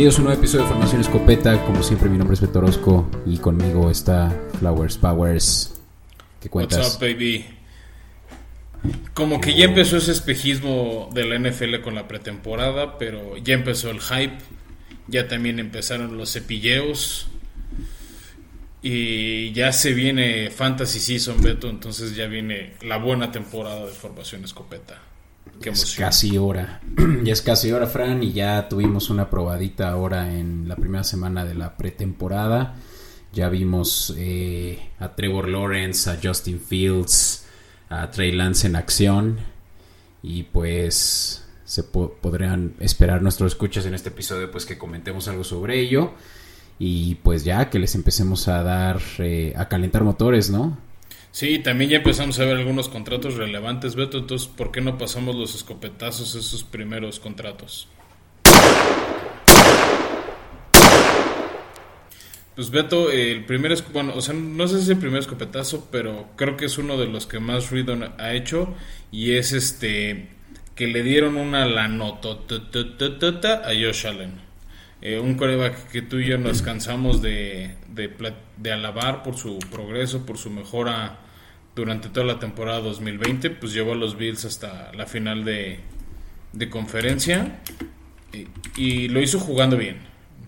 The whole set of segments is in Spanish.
Bienvenidos a un nuevo episodio de Formación Escopeta. Como siempre, mi nombre es Beto Orozco y conmigo está Flowers Powers. ¿Qué cuentas? What's up, baby? Como que ya empezó ese espejismo de la NFL con la pretemporada, pero ya empezó el hype, ya también empezaron los cepilleos y ya se viene Fantasy Season, Beto, entonces ya viene la buena temporada de Formación Escopeta. Qué Es casi hora. ya es casi hora, Fran, y ya tuvimos una probadita ahora en la primera semana de la pretemporada. Ya vimos eh, a Trevor Lawrence, a Justin Fields, a Trey Lance en acción. Y pues se po- podrían esperar nuestros escuchas en este episodio, pues que comentemos algo sobre ello. Y pues ya que les empecemos a dar, eh, a calentar motores, ¿no? Sí, también ya empezamos a ver algunos contratos relevantes, Beto, entonces ¿por qué no pasamos los escopetazos esos primeros contratos? Pues Beto, el primer, bueno, o sea, no sé si es el primer escopetazo, pero creo que es uno de los que más ruido ha hecho y es este que le dieron una lanototototota a Josh Allen. Eh, un coreback que tú y yo nos cansamos de, de, alabar por su progreso, por su mejora durante toda la temporada 2020, pues llevó a los Bills hasta la final de, de conferencia y, y lo hizo jugando bien,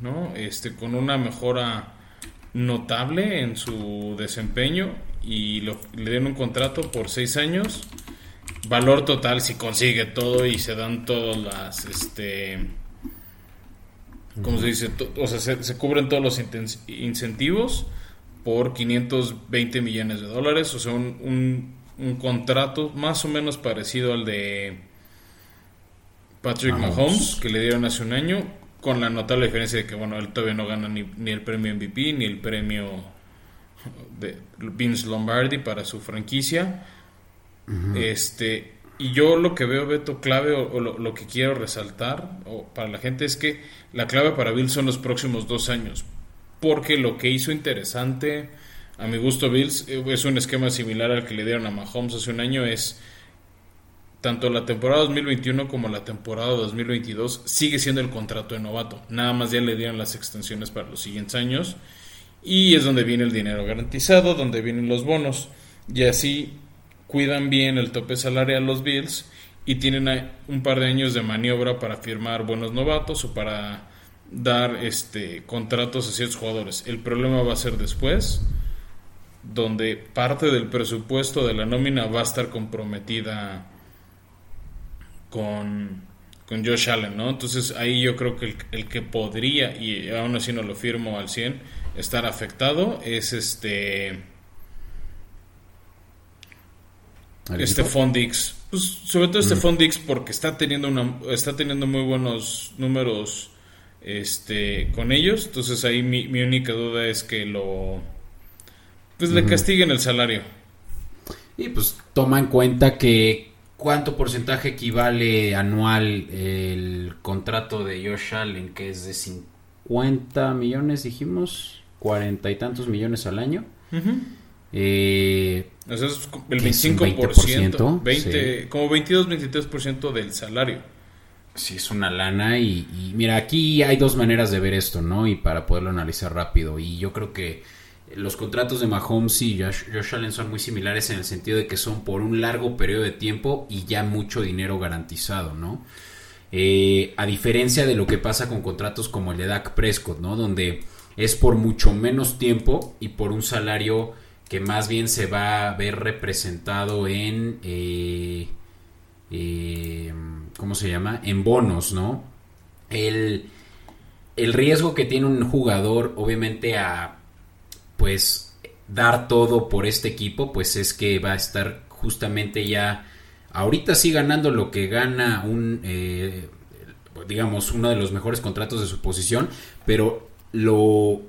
¿no? Este, con una mejora notable en su desempeño y lo- le dieron un contrato por seis años. Valor total si consigue todo y se dan todas las, este, ¿cómo se dice? O sea, se, se cubren todos los incentivos por 520 millones de dólares, o sea, un, un, un contrato más o menos parecido al de Patrick Mahomes. Mahomes, que le dieron hace un año, con la notable diferencia de que, bueno, él todavía no gana ni, ni el premio MVP, ni el premio de Vince Lombardi para su franquicia. Este, y yo lo que veo, Beto, clave o, o lo, lo que quiero resaltar o para la gente es que la clave para Bills son los próximos dos años. Porque lo que hizo interesante, a mi gusto, Bills, eh, es un esquema similar al que le dieron a Mahomes hace un año, es tanto la temporada 2021 como la temporada 2022 sigue siendo el contrato de novato. Nada más ya le dieron las extensiones para los siguientes años. Y es donde viene el dinero garantizado, donde vienen los bonos. Y así cuidan bien el tope salarial los Bills y tienen un par de años de maniobra para firmar buenos novatos o para dar este contratos a ciertos jugadores. El problema va a ser después, donde parte del presupuesto de la nómina va a estar comprometida con, con Josh Allen, ¿no? Entonces ahí yo creo que el, el que podría, y aún así no lo firmo al 100, estar afectado es este... ¿El Este? Fondix, pues sobre todo este Fondix porque está teniendo una, está teniendo muy buenos números este con ellos, entonces ahí mi, mi única duda es que lo pues le castiguen el salario. Y pues toma en cuenta que cuánto porcentaje equivale anual el contrato de Josh Allen, que es de 50 millones, dijimos, cuarenta y tantos millones al año. Eh, O sea, es el Que es un 25%, 20%, 20, como 22-23% del salario. sí, es una lana y, y mira, aquí hay dos maneras de ver esto, ¿no? Y para poderlo analizar rápido. Y yo creo que los contratos de Mahomes y Josh, Josh Allen son muy similares en el sentido de que son por un largo periodo de tiempo y ya mucho dinero garantizado, ¿no? Eh, a diferencia de lo que pasa con contratos como el de Dak Prescott, ¿no? Donde es por mucho menos tiempo y por un salario que más bien se va a ver representado en... eh, eh, ¿Cómo se llama? En bonos, ¿no? El, el riesgo que tiene un jugador, obviamente, a pues dar todo por este equipo, pues es que va a estar justamente ya ahorita sí ganando lo que gana un eh, digamos uno de los mejores contratos de su posición, pero lo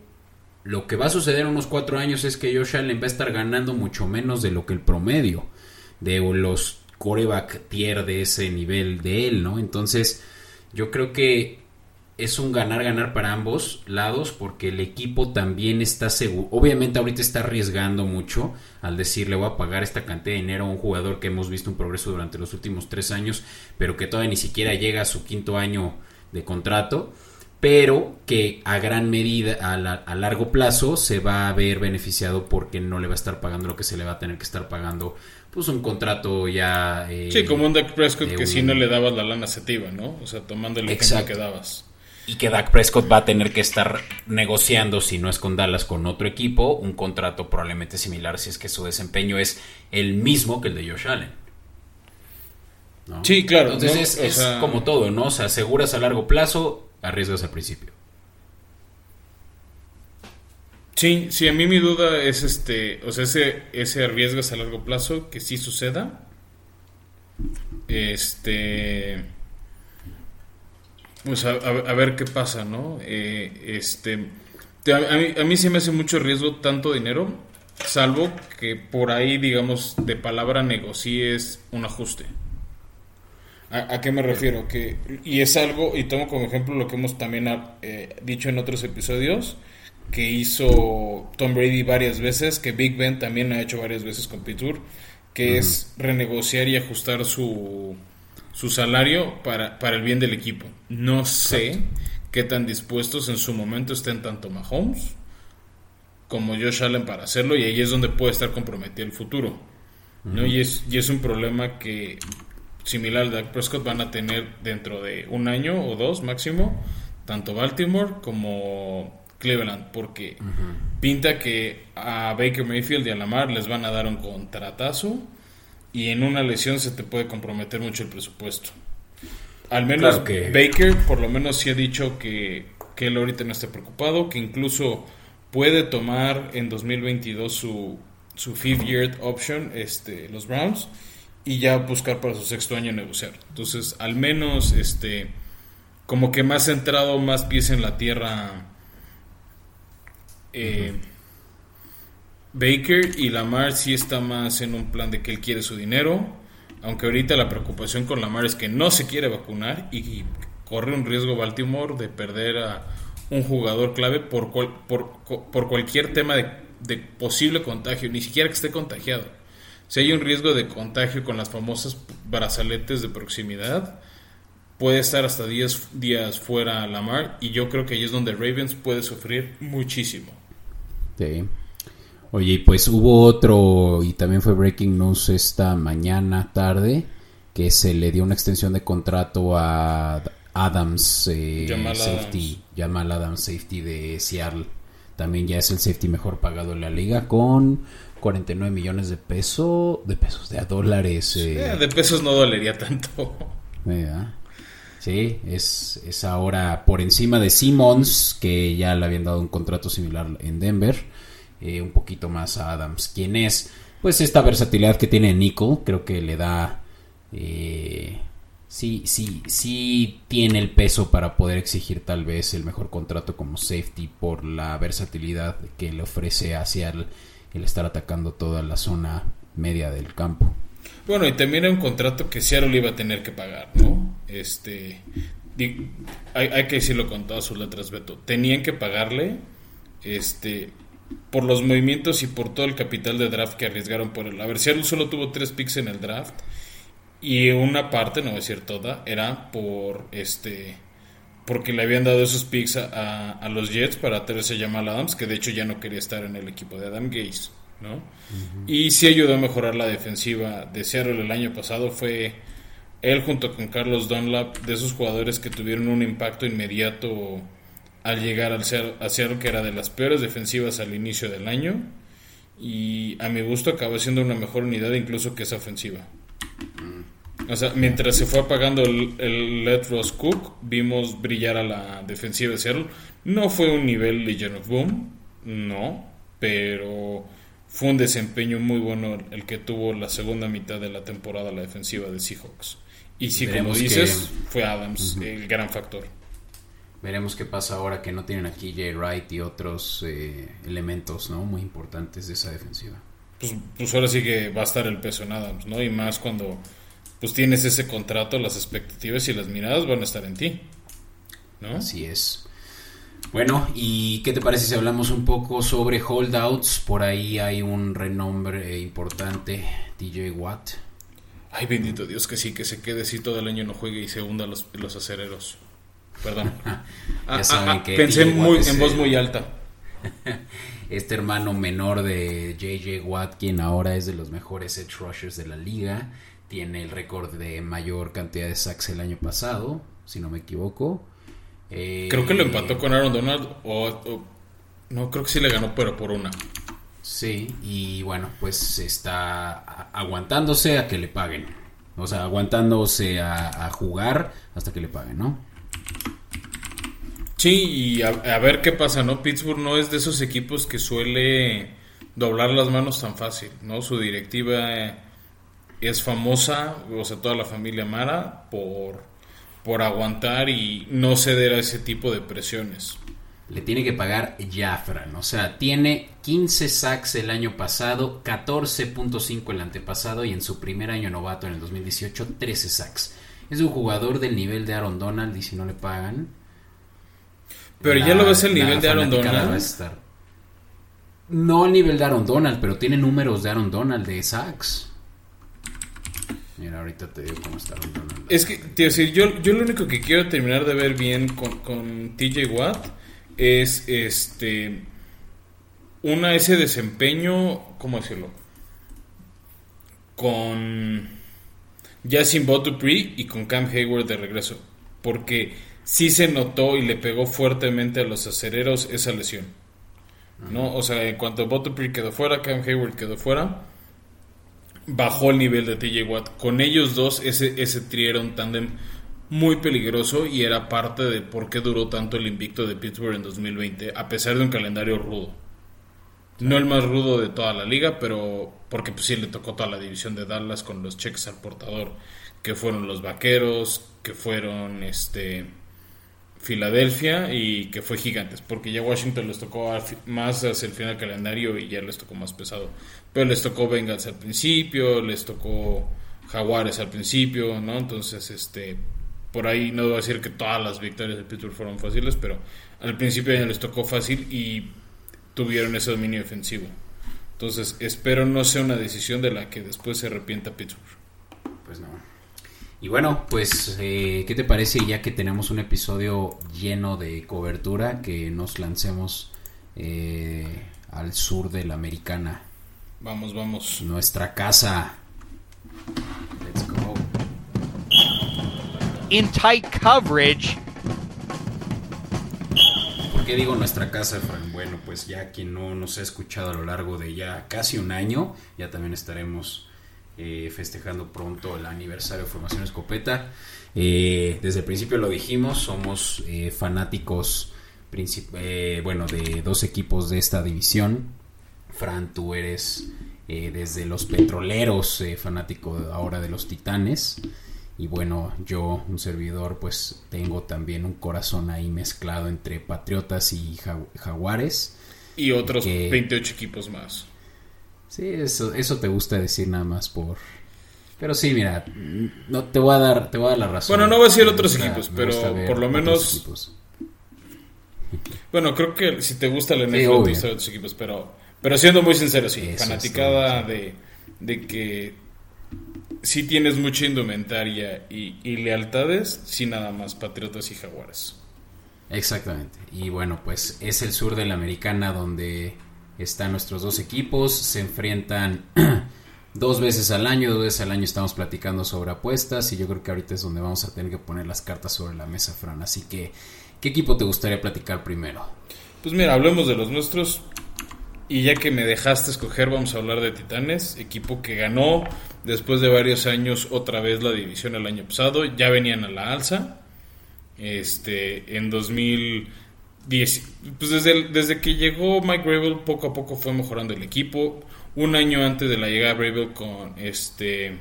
lo que va a suceder en unos cuatro años es que Josh Allen va a estar ganando mucho menos de lo que el promedio de los coreback tier de ese nivel de él, ¿no? Entonces, yo creo que es un ganar-ganar para ambos lados porque el equipo también está seguro. Obviamente ahorita está arriesgando mucho al decirle voy a pagar esta cantidad de dinero a un jugador que hemos visto un progreso durante los últimos tres años, pero que todavía ni siquiera llega a su quinto año de contrato. Pero que a gran medida, a, a, largo plazo, se va a ver beneficiado porque no le va a estar pagando lo que se le va a tener que estar pagando, pues un contrato ya... Eh, sí, como un Dak Prescott que si no le dabas la lana setiva, ¿no? O sea, tomando el ejemplo que dabas. Y que Dak Prescott va a tener que estar negociando, si no es con Dallas, con otro equipo, un contrato probablemente similar si es que su desempeño es el mismo que el de Josh Allen. Sí, claro. Entonces es, como todo, ¿no? O sea, aseguras a largo plazo, arriesgas al principio. Sí, sí, a mí mi duda es este, o sea, ese, ese arriesgas a largo plazo que sí suceda. Este, pues a, ver qué pasa, ¿no? Eh, este, a, mí, a mí sí me hace mucho riesgo tanto dinero, salvo que por ahí, digamos, de palabra negocies un ajuste. ¿A, qué me refiero? Que, y es algo, y tomo como ejemplo lo que hemos también eh, dicho en otros episodios, que hizo Tom Brady varias veces, que Big Ben también ha hecho varias veces con Pitur, que es renegociar y ajustar su, su salario para, para el bien del equipo. No sé qué tan dispuestos en su momento estén tanto Mahomes como Josh Allen para hacerlo, y ahí es donde puede estar comprometido el futuro. ¿no? y, es, y es un problema que similar al Dak Prescott van a tener dentro de un año o dos máximo, tanto Baltimore como Cleveland, porque pinta que a Baker Mayfield y a Lamar les van a dar un contratazo y en una lesión se te puede comprometer mucho el presupuesto. Al menos Baker por lo menos sí ha dicho que, que él ahorita no está preocupado, que incluso puede tomar en 2022 su, su fifth year option este, los Browns y ya buscar para su sexto año negociar. Entonces, al menos, este, como que más centrado, más pies en la tierra. Eh, Baker y Lamar sí está más en un plan de que él quiere su dinero. Aunque ahorita la preocupación con Lamar es que no se quiere vacunar y corre un riesgo Baltimore de perder a un jugador clave por, por, por cualquier tema de posible contagio, ni siquiera que esté contagiado si hay un riesgo de contagio con las famosas brazaletes de proximidad, puede estar hasta 10 días fuera Lamar y yo creo que ahí es donde Ravens puede sufrir muchísimo. Sí. Oye, pues hubo otro y también fue breaking news esta mañana tarde que se le dio una extensión de contrato a Adams eh, Safety, Jamal Adams Safety de Seattle. También ya es el safety mejor pagado en la liga con 49 millones de pesos, de pesos, de dólares. Eh. de pesos no dolería tanto. Sí, es, es ahora por encima de Simmons, que ya le habían dado un contrato similar en Denver, eh, un poquito más a Adams, quien es, pues esta versatilidad que tiene Nico, creo que le da, eh, sí, sí, sí tiene el peso para poder exigir tal vez el mejor contrato como safety por la versatilidad que le ofrece hacia el el estar atacando toda la zona media del campo. Bueno, y también era un contrato que Seattle iba a tener que pagar, ¿no? Este, hay, que decirlo con todas sus letras, Beto. Tenían que pagarle, este, por los movimientos y por todo el capital de draft que arriesgaron por él. A ver, Seattle solo tuvo tres picks en el draft y una parte, no voy a decir toda, era por este porque le habían dado esos picks a, los Jets para traerse a Jamal Adams, que de hecho ya no quería estar en el equipo de Adam Gaze, ¿no? Y sí ayudó a mejorar la defensiva de Seattle el año pasado, fue él junto con Carlos Dunlap, de esos jugadores que tuvieron un impacto inmediato al llegar al Seattle, que era de las peores defensivas al inicio del año, y a mi gusto acabó siendo una mejor unidad incluso que esa ofensiva. O sea, mientras se fue apagando el, Let Ross Cook, vimos brillar a la defensiva de Seattle. No fue un nivel Legion of Boom, no, pero fue un desempeño muy bueno el que tuvo la segunda mitad de la temporada la defensiva de Seahawks. Y si, como dices, fue Adams el gran factor. Veremos qué pasa ahora que no tienen aquí Jay Wright y otros eh, elementos ¿no? muy importantes de esa defensiva. Pues, pues ahora sí que va a estar el peso en Adams, ¿no? Y más cuando pues tienes ese contrato, las expectativas y las miradas van a estar en ti. ¿no? Así es. Bueno, ¿y qué te parece si hablamos un poco sobre holdouts? Por ahí hay un renombre importante, DJ Watt. Ay, bendito Dios que sí, que se quede así todo el año no juegue y se hunda los, los acereros. Perdón. Ya saben que pensé muy, en voz el- muy alta. Este hermano menor de JJ Watt, quien ahora es de los mejores edge rushers de la liga, tiene el récord de mayor cantidad de sacks el año pasado, si no me equivoco. Eh, Creo que lo empató con Aaron Donald o, o- no, creo que sí le ganó, pero por una. Sí, y bueno, pues está aguantándose a que le paguen. O sea, aguantándose a, a jugar hasta que le paguen, ¿no? Sí, y a, a ver qué pasa, ¿no? Pittsburgh no es de esos equipos que suele doblar las manos tan fácil, ¿no? Su directiva eh, es famosa, o sea, toda la familia Mara, por, por aguantar y no ceder a ese tipo de presiones. Le tiene que pagar ya, Fran. O sea, tiene 15 sacks el año pasado, 14.5 el antepasado y en su primer año novato en el 2018, 13 sacks. Es un jugador del nivel de Aaron Donald y si no le pagan... Pero ya lo ves el nivel de Aaron Donald. va a estar- No al nivel de Aaron Donald, pero tiene números de Aaron Donald de sacks. Mira, ahorita te digo cómo está. Es que, te decir, yo, yo lo único que quiero terminar de ver bien con, con TJ Watt es este una ese desempeño, ¿cómo decirlo? Con ya sin Bob Dupree y con Cam Hayward de regreso. Porque sí se notó y le pegó fuertemente a los acereros esa lesión. ¿No? O sea, en cuanto Bob Dupree quedó fuera, Cam Hayward quedó fuera bajó el nivel de TJ Watt. Con ellos dos, ese, ese trío era un tándem muy peligroso y era parte de por qué duró tanto el invicto de Pittsburgh en 2020, a pesar de un calendario rudo. No el más rudo de toda la liga, pero porque pues sí le tocó toda la división de Dallas con los cheques al portador, que fueron los Vaqueros, que fueron este Filadelfia y que fue Gigantes, porque ya Washington les tocó más hacia el final del calendario y ya les tocó más pesado. Pero les tocó Bengals al principio, les tocó Jaguares al principio, ¿no? Entonces, este, por ahí no a decir que todas las victorias de Pittsburgh fueron fáciles, pero al principio ya les tocó fácil y tuvieron ese dominio defensivo. Entonces, espero no sea una decisión de la que después se arrepienta Pittsburgh. Pues no. Y bueno, pues, eh, ¿qué te parece ya que tenemos un episodio lleno de cobertura que nos lancemos eh, al sur de la americana? Vamos, vamos. Nuestra casa. Let's go. in tight coverage. ¿Por qué digo nuestra casa, Fran? Bueno, pues ya quien no nos ha escuchado a lo largo de ya casi un año, ya también estaremos eh, festejando pronto el aniversario de Formación Escopeta. Eh, desde el principio lo dijimos, somos eh, fanáticos, eh, bueno, de dos equipos de esta división. Fran, tú eres eh, desde los petroleros, eh, fanático ahora de los titanes. Y bueno, yo, un servidor, pues tengo también un corazón ahí mezclado entre patriotas y ja- jaguares. Y otros Que- 28 equipos más. Sí, eso, eso te gusta decir nada más por... Pero sí, mira, no te voy a dar, te voy a dar la razón. Bueno, no voy a decir otros gusta- equipos, pero por lo menos- equipos. Bueno, creo que si te gusta la NFL, Sí, te gustan otros equipos, pero, pero siendo muy sincero, sí, Eso fanaticada de, de que si tienes mucha indumentaria y, y lealtades, sí nada más Patriotas y Jaguares. Exactamente. Y bueno, pues es el sur de la americana donde están nuestros dos equipos. Se enfrentan dos veces al año. Dos veces al año estamos platicando sobre apuestas. Y yo creo que ahorita es donde vamos a tener que poner las cartas sobre la mesa, Fran. Así que, ¿qué equipo te gustaría platicar primero? Pues mira, hablemos de los nuestros. Y ya que me dejaste escoger, vamos a hablar de Titanes, equipo que ganó después de varios años otra vez la división el año pasado. Ya venían a la alza. Este, en 2010, pues desde, desde que llegó Mike Gravel, poco a poco fue mejorando el equipo. Un año antes de la llegada de Gravel, con este,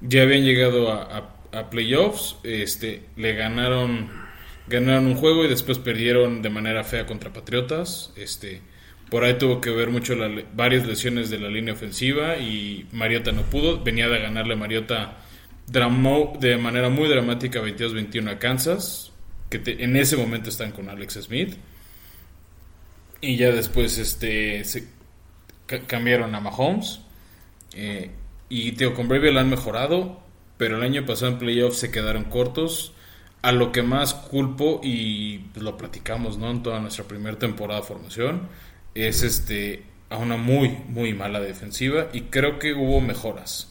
ya habían llegado a, a- a playoffs. Este, le ganaron, ganaron un juego y después perdieron de manera fea contra Patriotas. Este, por ahí tuvo que ver mucho varias lesiones de la línea ofensiva y Mariota no pudo. Venía de ganarle a Mariota dramó de manera muy dramática 22-21 a Kansas, que en ese momento están con Alex Smith. Y ya después este cambiaron a Mahomes. Eh, y Teo con Brady la han mejorado, pero el año pasado en playoffs se quedaron cortos. a lo que más culpo, y lo platicamos ¿no? en toda nuestra primera temporada de formación, es este a una muy, muy mala defensiva y creo que hubo mejoras.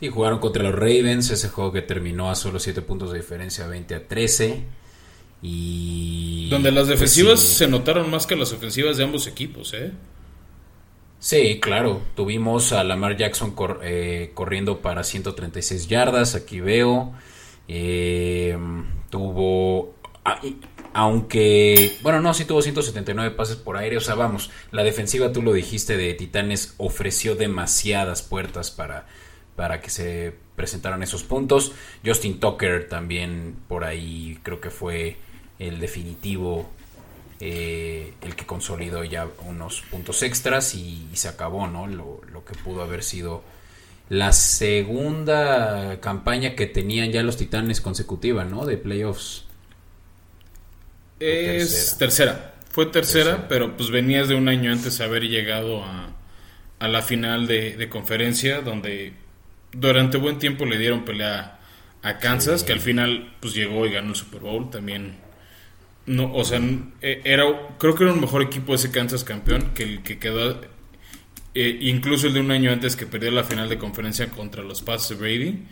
Sí, jugaron contra los Ravens, ese juego que terminó a solo 7 puntos de diferencia, 20 a 13. Y. Donde las pues, defensivas sí. se notaron más que las ofensivas de ambos equipos, ¿eh? Sí, claro. Tuvimos a Lamar Jackson cor- eh, corriendo para 136 yardas, aquí veo. Eh, tuvo... Aunque, bueno, no, sí tuvo 179 pases por aire. O sea, vamos, la defensiva, tú lo dijiste, de Titanes ofreció demasiadas puertas para, para que se presentaran esos puntos. Justin Tucker también por ahí creo que fue el definitivo eh, el que consolidó ya unos puntos extras y, y se acabó, ¿no? Lo, lo que pudo haber sido la segunda campaña que tenían ya los Titanes consecutiva, ¿no? De playoffs. Es tercera. tercera. Fue tercera, Tercera. pero pues venías de un año antes haber llegado a, a la final de, de conferencia, donde durante buen tiempo le dieron pelea a Kansas, que al final pues llegó y ganó el Super Bowl también. No, o sea, eh, era, creo que era un mejor equipo ese Kansas campeón que el que quedó, eh, incluso el de un año antes que perdió la final de conferencia contra los Pats de Brady.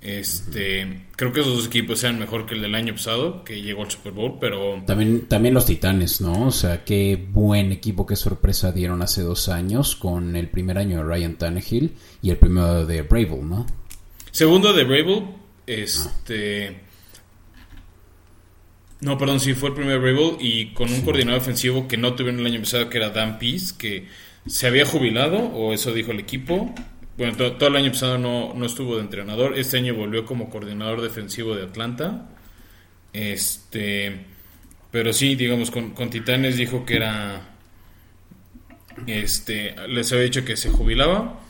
Este, creo que esos dos equipos sean mejor que el del año pasado, que llegó al Super Bowl, pero También, también los Titanes, ¿no? O sea, qué buen equipo, qué sorpresa dieron hace dos años con el primer año de Ryan Tannehill y el primero de Brable, ¿no? Segundo de Brable, este... No, perdón, sí, fue el primer Brable y con un coordinador ofensivo que no tuvieron el año pasado, que era Dan Pease, que se había jubilado, o eso dijo el equipo. Bueno, to- todo el año pasado no, no estuvo de entrenador. Este año volvió como coordinador defensivo de Atlanta. Este... Pero sí, digamos, con, con Titanes dijo que era... Este, les había dicho que se jubilaba.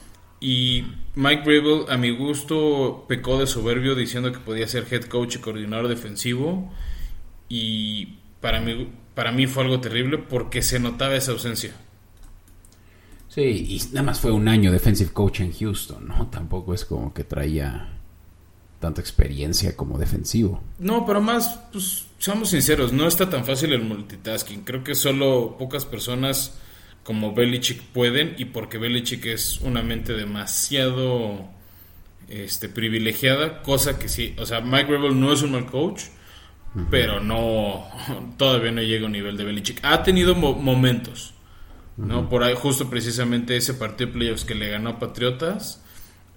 Y Mike Brable, a mi gusto, pecó de soberbio diciendo que podía ser head coach y coordinador defensivo. Y para mí, para mí fue algo terrible porque se notaba esa ausencia. Sí, y nada más fue un año defensive coach en Houston, ¿no? Tampoco es como que traía tanta experiencia como defensivo. No, pero más, pues, seamos sinceros, no está tan fácil el multitasking. Creo que solo pocas personas como Belichick pueden y porque Belichick es una mente demasiado este, privilegiada, cosa que sí, o sea, Mike Rebel no es un mal coach, pero no, todavía no llega a un nivel de Belichick. Ha tenido mo- momentos, ¿no? Por ahí, justo precisamente ese partido de playoffs que le ganó a Patriotas,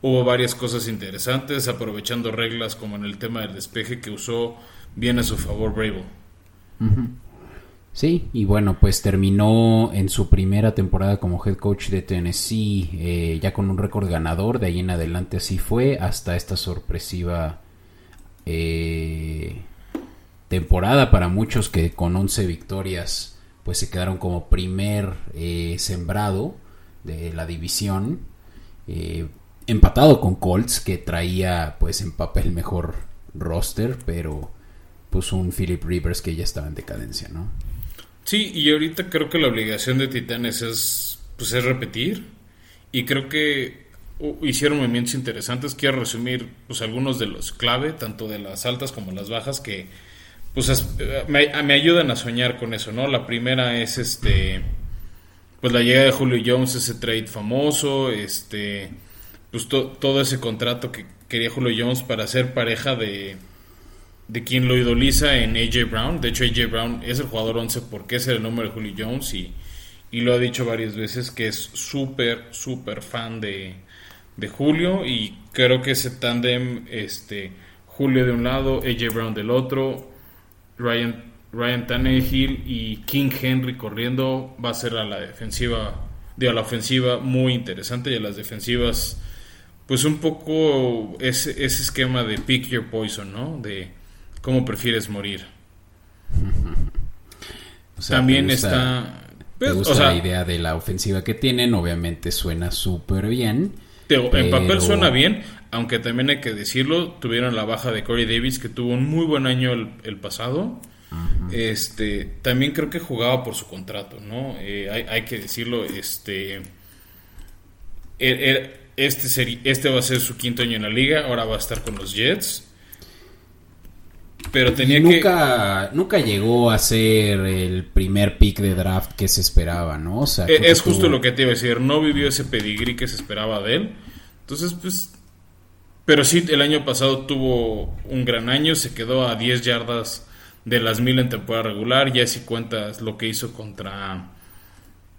hubo varias cosas interesantes, aprovechando reglas como en el tema del despeje que usó bien a su favor Brable. Sí, y bueno, pues terminó en su primera temporada como head coach de Tennessee eh, ya con un récord ganador, de ahí en adelante así fue, hasta esta sorpresiva eh, temporada para muchos que con 11 victorias pues se quedaron como primer eh, sembrado de la división, eh, empatado con Colts que traía pues en papel mejor roster, pero pues un Philip Rivers que ya estaba en decadencia, ¿no? Sí, y ahorita creo que la obligación de Titanes es, pues, es repetir. Y creo que hicieron movimientos interesantes. Quiero resumir pues, algunos de los clave, tanto de las altas como las bajas, que pues, eh, me, ayudan a soñar con eso, ¿no? La primera es este pues la llegada de Julio Jones, ese trade famoso, este pues to- todo ese contrato que quería Julio Jones para ser pareja de de quien lo idoliza en AJ Brown. De hecho, AJ Brown es el jugador 11 porque es el número de Julio Jones y, y lo ha dicho varias veces que es súper, súper fan de, de Julio y creo que ese tándem, este, Julio de un lado, AJ Brown del otro, Ryan, Ryan Tannehill y King Henry corriendo va a ser a la defensiva, digo, a la ofensiva muy interesante y a las defensivas pues un poco ese, ese esquema de pick your poison, ¿no? De cómo prefieres morir. O sea, También ¿te gusta- está... ¿Te pues, gusta o sea, la idea de la ofensiva que tienen? Obviamente suena súper bien. te- en papel suena bien, aunque también hay que decirlo, tuvieron la baja de Corey Davis, que tuvo un muy buen año el, el pasado. Este, también creo que jugaba por su contrato, ¿no? Eh, hay, hay que decirlo, este... er- er- este, este va a ser su quinto año en la liga, ahora va a estar con los Jets. Pero tenía Y que... nunca, nunca llegó a ser el primer pick de draft que se esperaba, ¿no? O sea, que es justo tuvo- lo que te iba a decir. No vivió ese pedigrí que se esperaba de él. Entonces, pues. Pero sí, el año pasado tuvo un gran año. Se quedó a 10 yardas de las mil en temporada regular. Ya si cuentas lo que hizo contra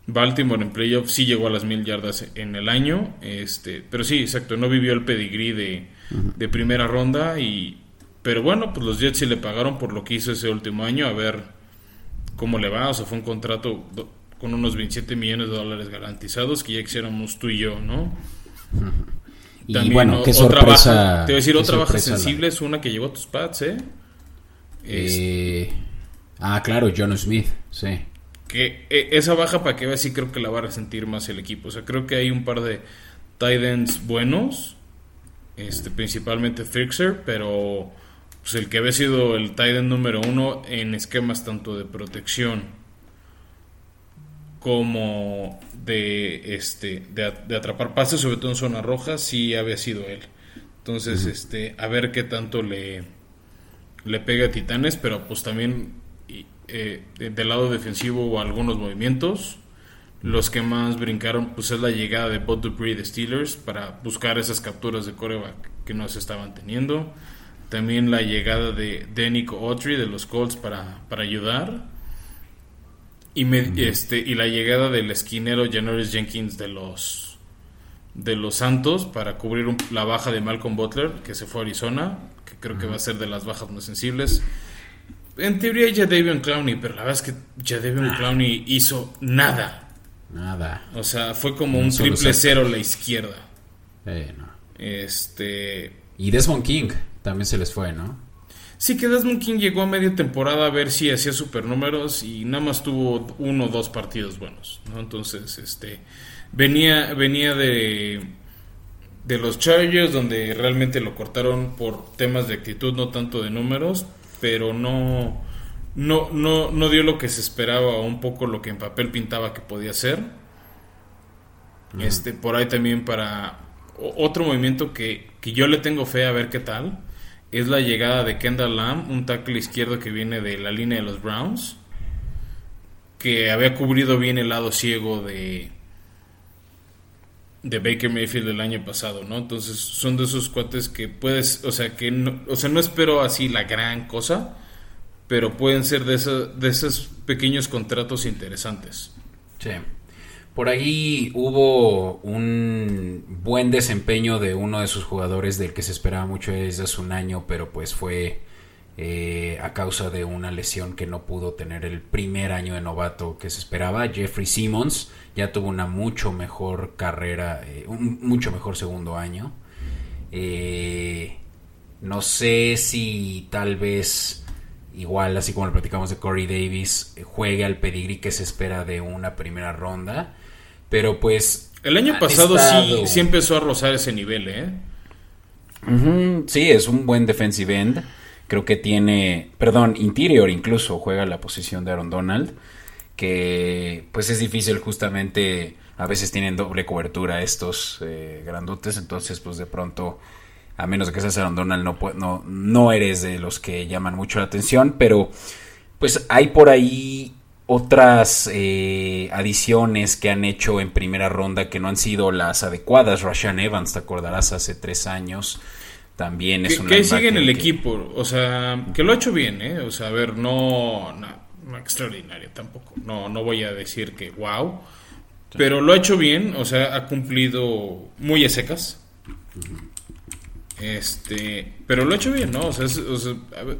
Baltimore en playoff, sí llegó a las mil yardas en el año. Este, pero sí, exacto. No vivió el pedigrí de, de primera ronda. y Pero bueno, pues los Jets sí le pagaron por lo que hizo ese último año. A ver cómo le va. O sea, fue un contrato con unos 27 millones de dólares garantizados que ya quisiéramos tú y yo, ¿no? Y También, bueno, o- qué otra sorpresa. baja- te voy a decir, otra baja la- sensible es una que llegó a tus pads, ¿eh? Es- Eh, ah, claro, John Smith, sí. que eh, esa baja para que veas sí creo que la va a resentir más el equipo. O sea, creo que hay un par de tight ends buenos, este, principalmente Fixer, pero pues, el que había sido el tight end número uno en esquemas tanto de protección como de este de, de atrapar pases, sobre todo en zona roja, sí había sido él. Entonces, este, a ver qué tanto le, le pega a Titanes, pero pues también eh, de- del lado defensivo algunos movimientos. Los que más brincaron pues es la llegada de Bud Dupree de Steelers para buscar esas capturas de coreback que no se estaban teniendo. También la llegada de Denico Autry de los Colts para, para ayudar. Y, me- este, y la llegada del esquinero Janoris Jenkins de los de los Santos para cubrir un- la baja de Malcolm Butler que se fue a Arizona, que creo que va a ser de las bajas más sensibles. En teoría Jadavion Clowney, pero la verdad es que Jadavion Clowney hizo nada. Nada. O sea, fue como Un triple cero a la izquierda. Eh, no. Este, Y Desmond King también se les fue, ¿no? Sí, que Desmond King llegó a media temporada a ver si hacía supernúmeros y nada más tuvo uno o dos partidos buenos, ¿no? Entonces, este, venía, venía de, de los Chargers donde realmente lo cortaron por temas de actitud, no tanto de números, pero no, no, no, no dio lo que se esperaba o un poco lo que en papel pintaba que podía ser. Este, por ahí también para otro movimiento que, que yo le tengo fe a ver qué tal es la llegada de Kendall Lamb, un tackle izquierdo que viene de la línea de los Browns, que había cubrido bien el lado ciego de de Baker Mayfield el año pasado, ¿no? Entonces son de esos cuates que puedes, o sea, que no, o sea, no espero así la gran cosa, pero pueden ser de, esa- de esos pequeños contratos interesantes. Sí. Por ahí hubo un buen desempeño de uno de sus jugadores del que se esperaba mucho desde hace un año, pero pues fue eh, a causa de una lesión que no pudo tener el primer año de novato que se esperaba. Jeffrey Simmons ya tuvo una mucho mejor carrera, eh, un mucho mejor segundo año. Eh, no sé si tal vez igual así como lo platicamos de Corey Davis juegue al pedigrí que se espera de una primera ronda pero pues El año pasado estado- sí, sí empezó a rozar ese nivel, ¿eh? Sí es un buen defensive end creo que tiene perdón interior incluso juega la posición de Aaron Donald que pues es difícil justamente a veces tienen doble cobertura estos eh, grandotes entonces pues de pronto a menos de que seas Aaron Donald no, no, no eres de los que llaman mucho la atención pero pues hay por ahí otras eh, adiciones que han hecho en primera ronda que no han sido las adecuadas. Rashan Evans, te acordarás, hace tres años. También es Que, un que sigue en el que- equipo, o sea, que lo ha hecho bien, ¿eh? O sea, a ver, no, no, no extraordinario tampoco. No, no voy a decir que wow, pero lo ha hecho bien, o sea, ha cumplido muy a secas. Este, pero lo ha hecho bien, ¿no? O sea, es- o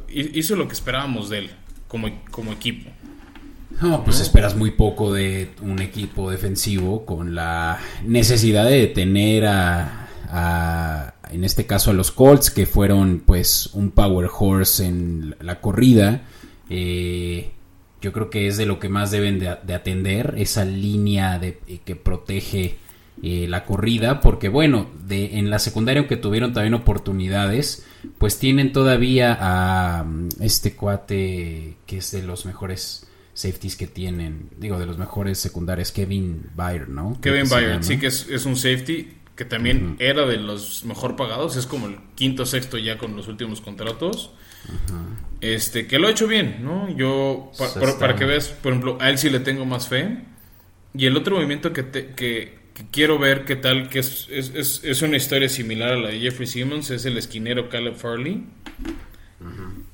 hizo lo que esperábamos de él como, como equipo. No, pues esperas muy poco de un equipo defensivo con la necesidad de detener a, a- en este caso a los Colts que fueron pues un power horse en la corrida. Eh, yo creo que es de lo que más deben de, de atender esa línea de, eh, que protege eh, la corrida porque bueno de en la secundaria aunque tuvieron también oportunidades pues tienen todavía a este cuate que es de los mejores safeties que tienen digo de los mejores secundarios Kevin Byard no Kevin llama. sí que es, es un safety que también era de los mejor pagados, es como el quinto sexto ya con los últimos contratos. Este, que lo ha hecho bien, ¿no? Yo, pa- por- está- para que veas, por ejemplo, a él sí le tengo más fe. Y el otro movimiento que, te- que, que quiero ver qué tal, que es, es, es- es una historia similar a la de Jeffrey Simmons, es el esquinero Caleb Farley.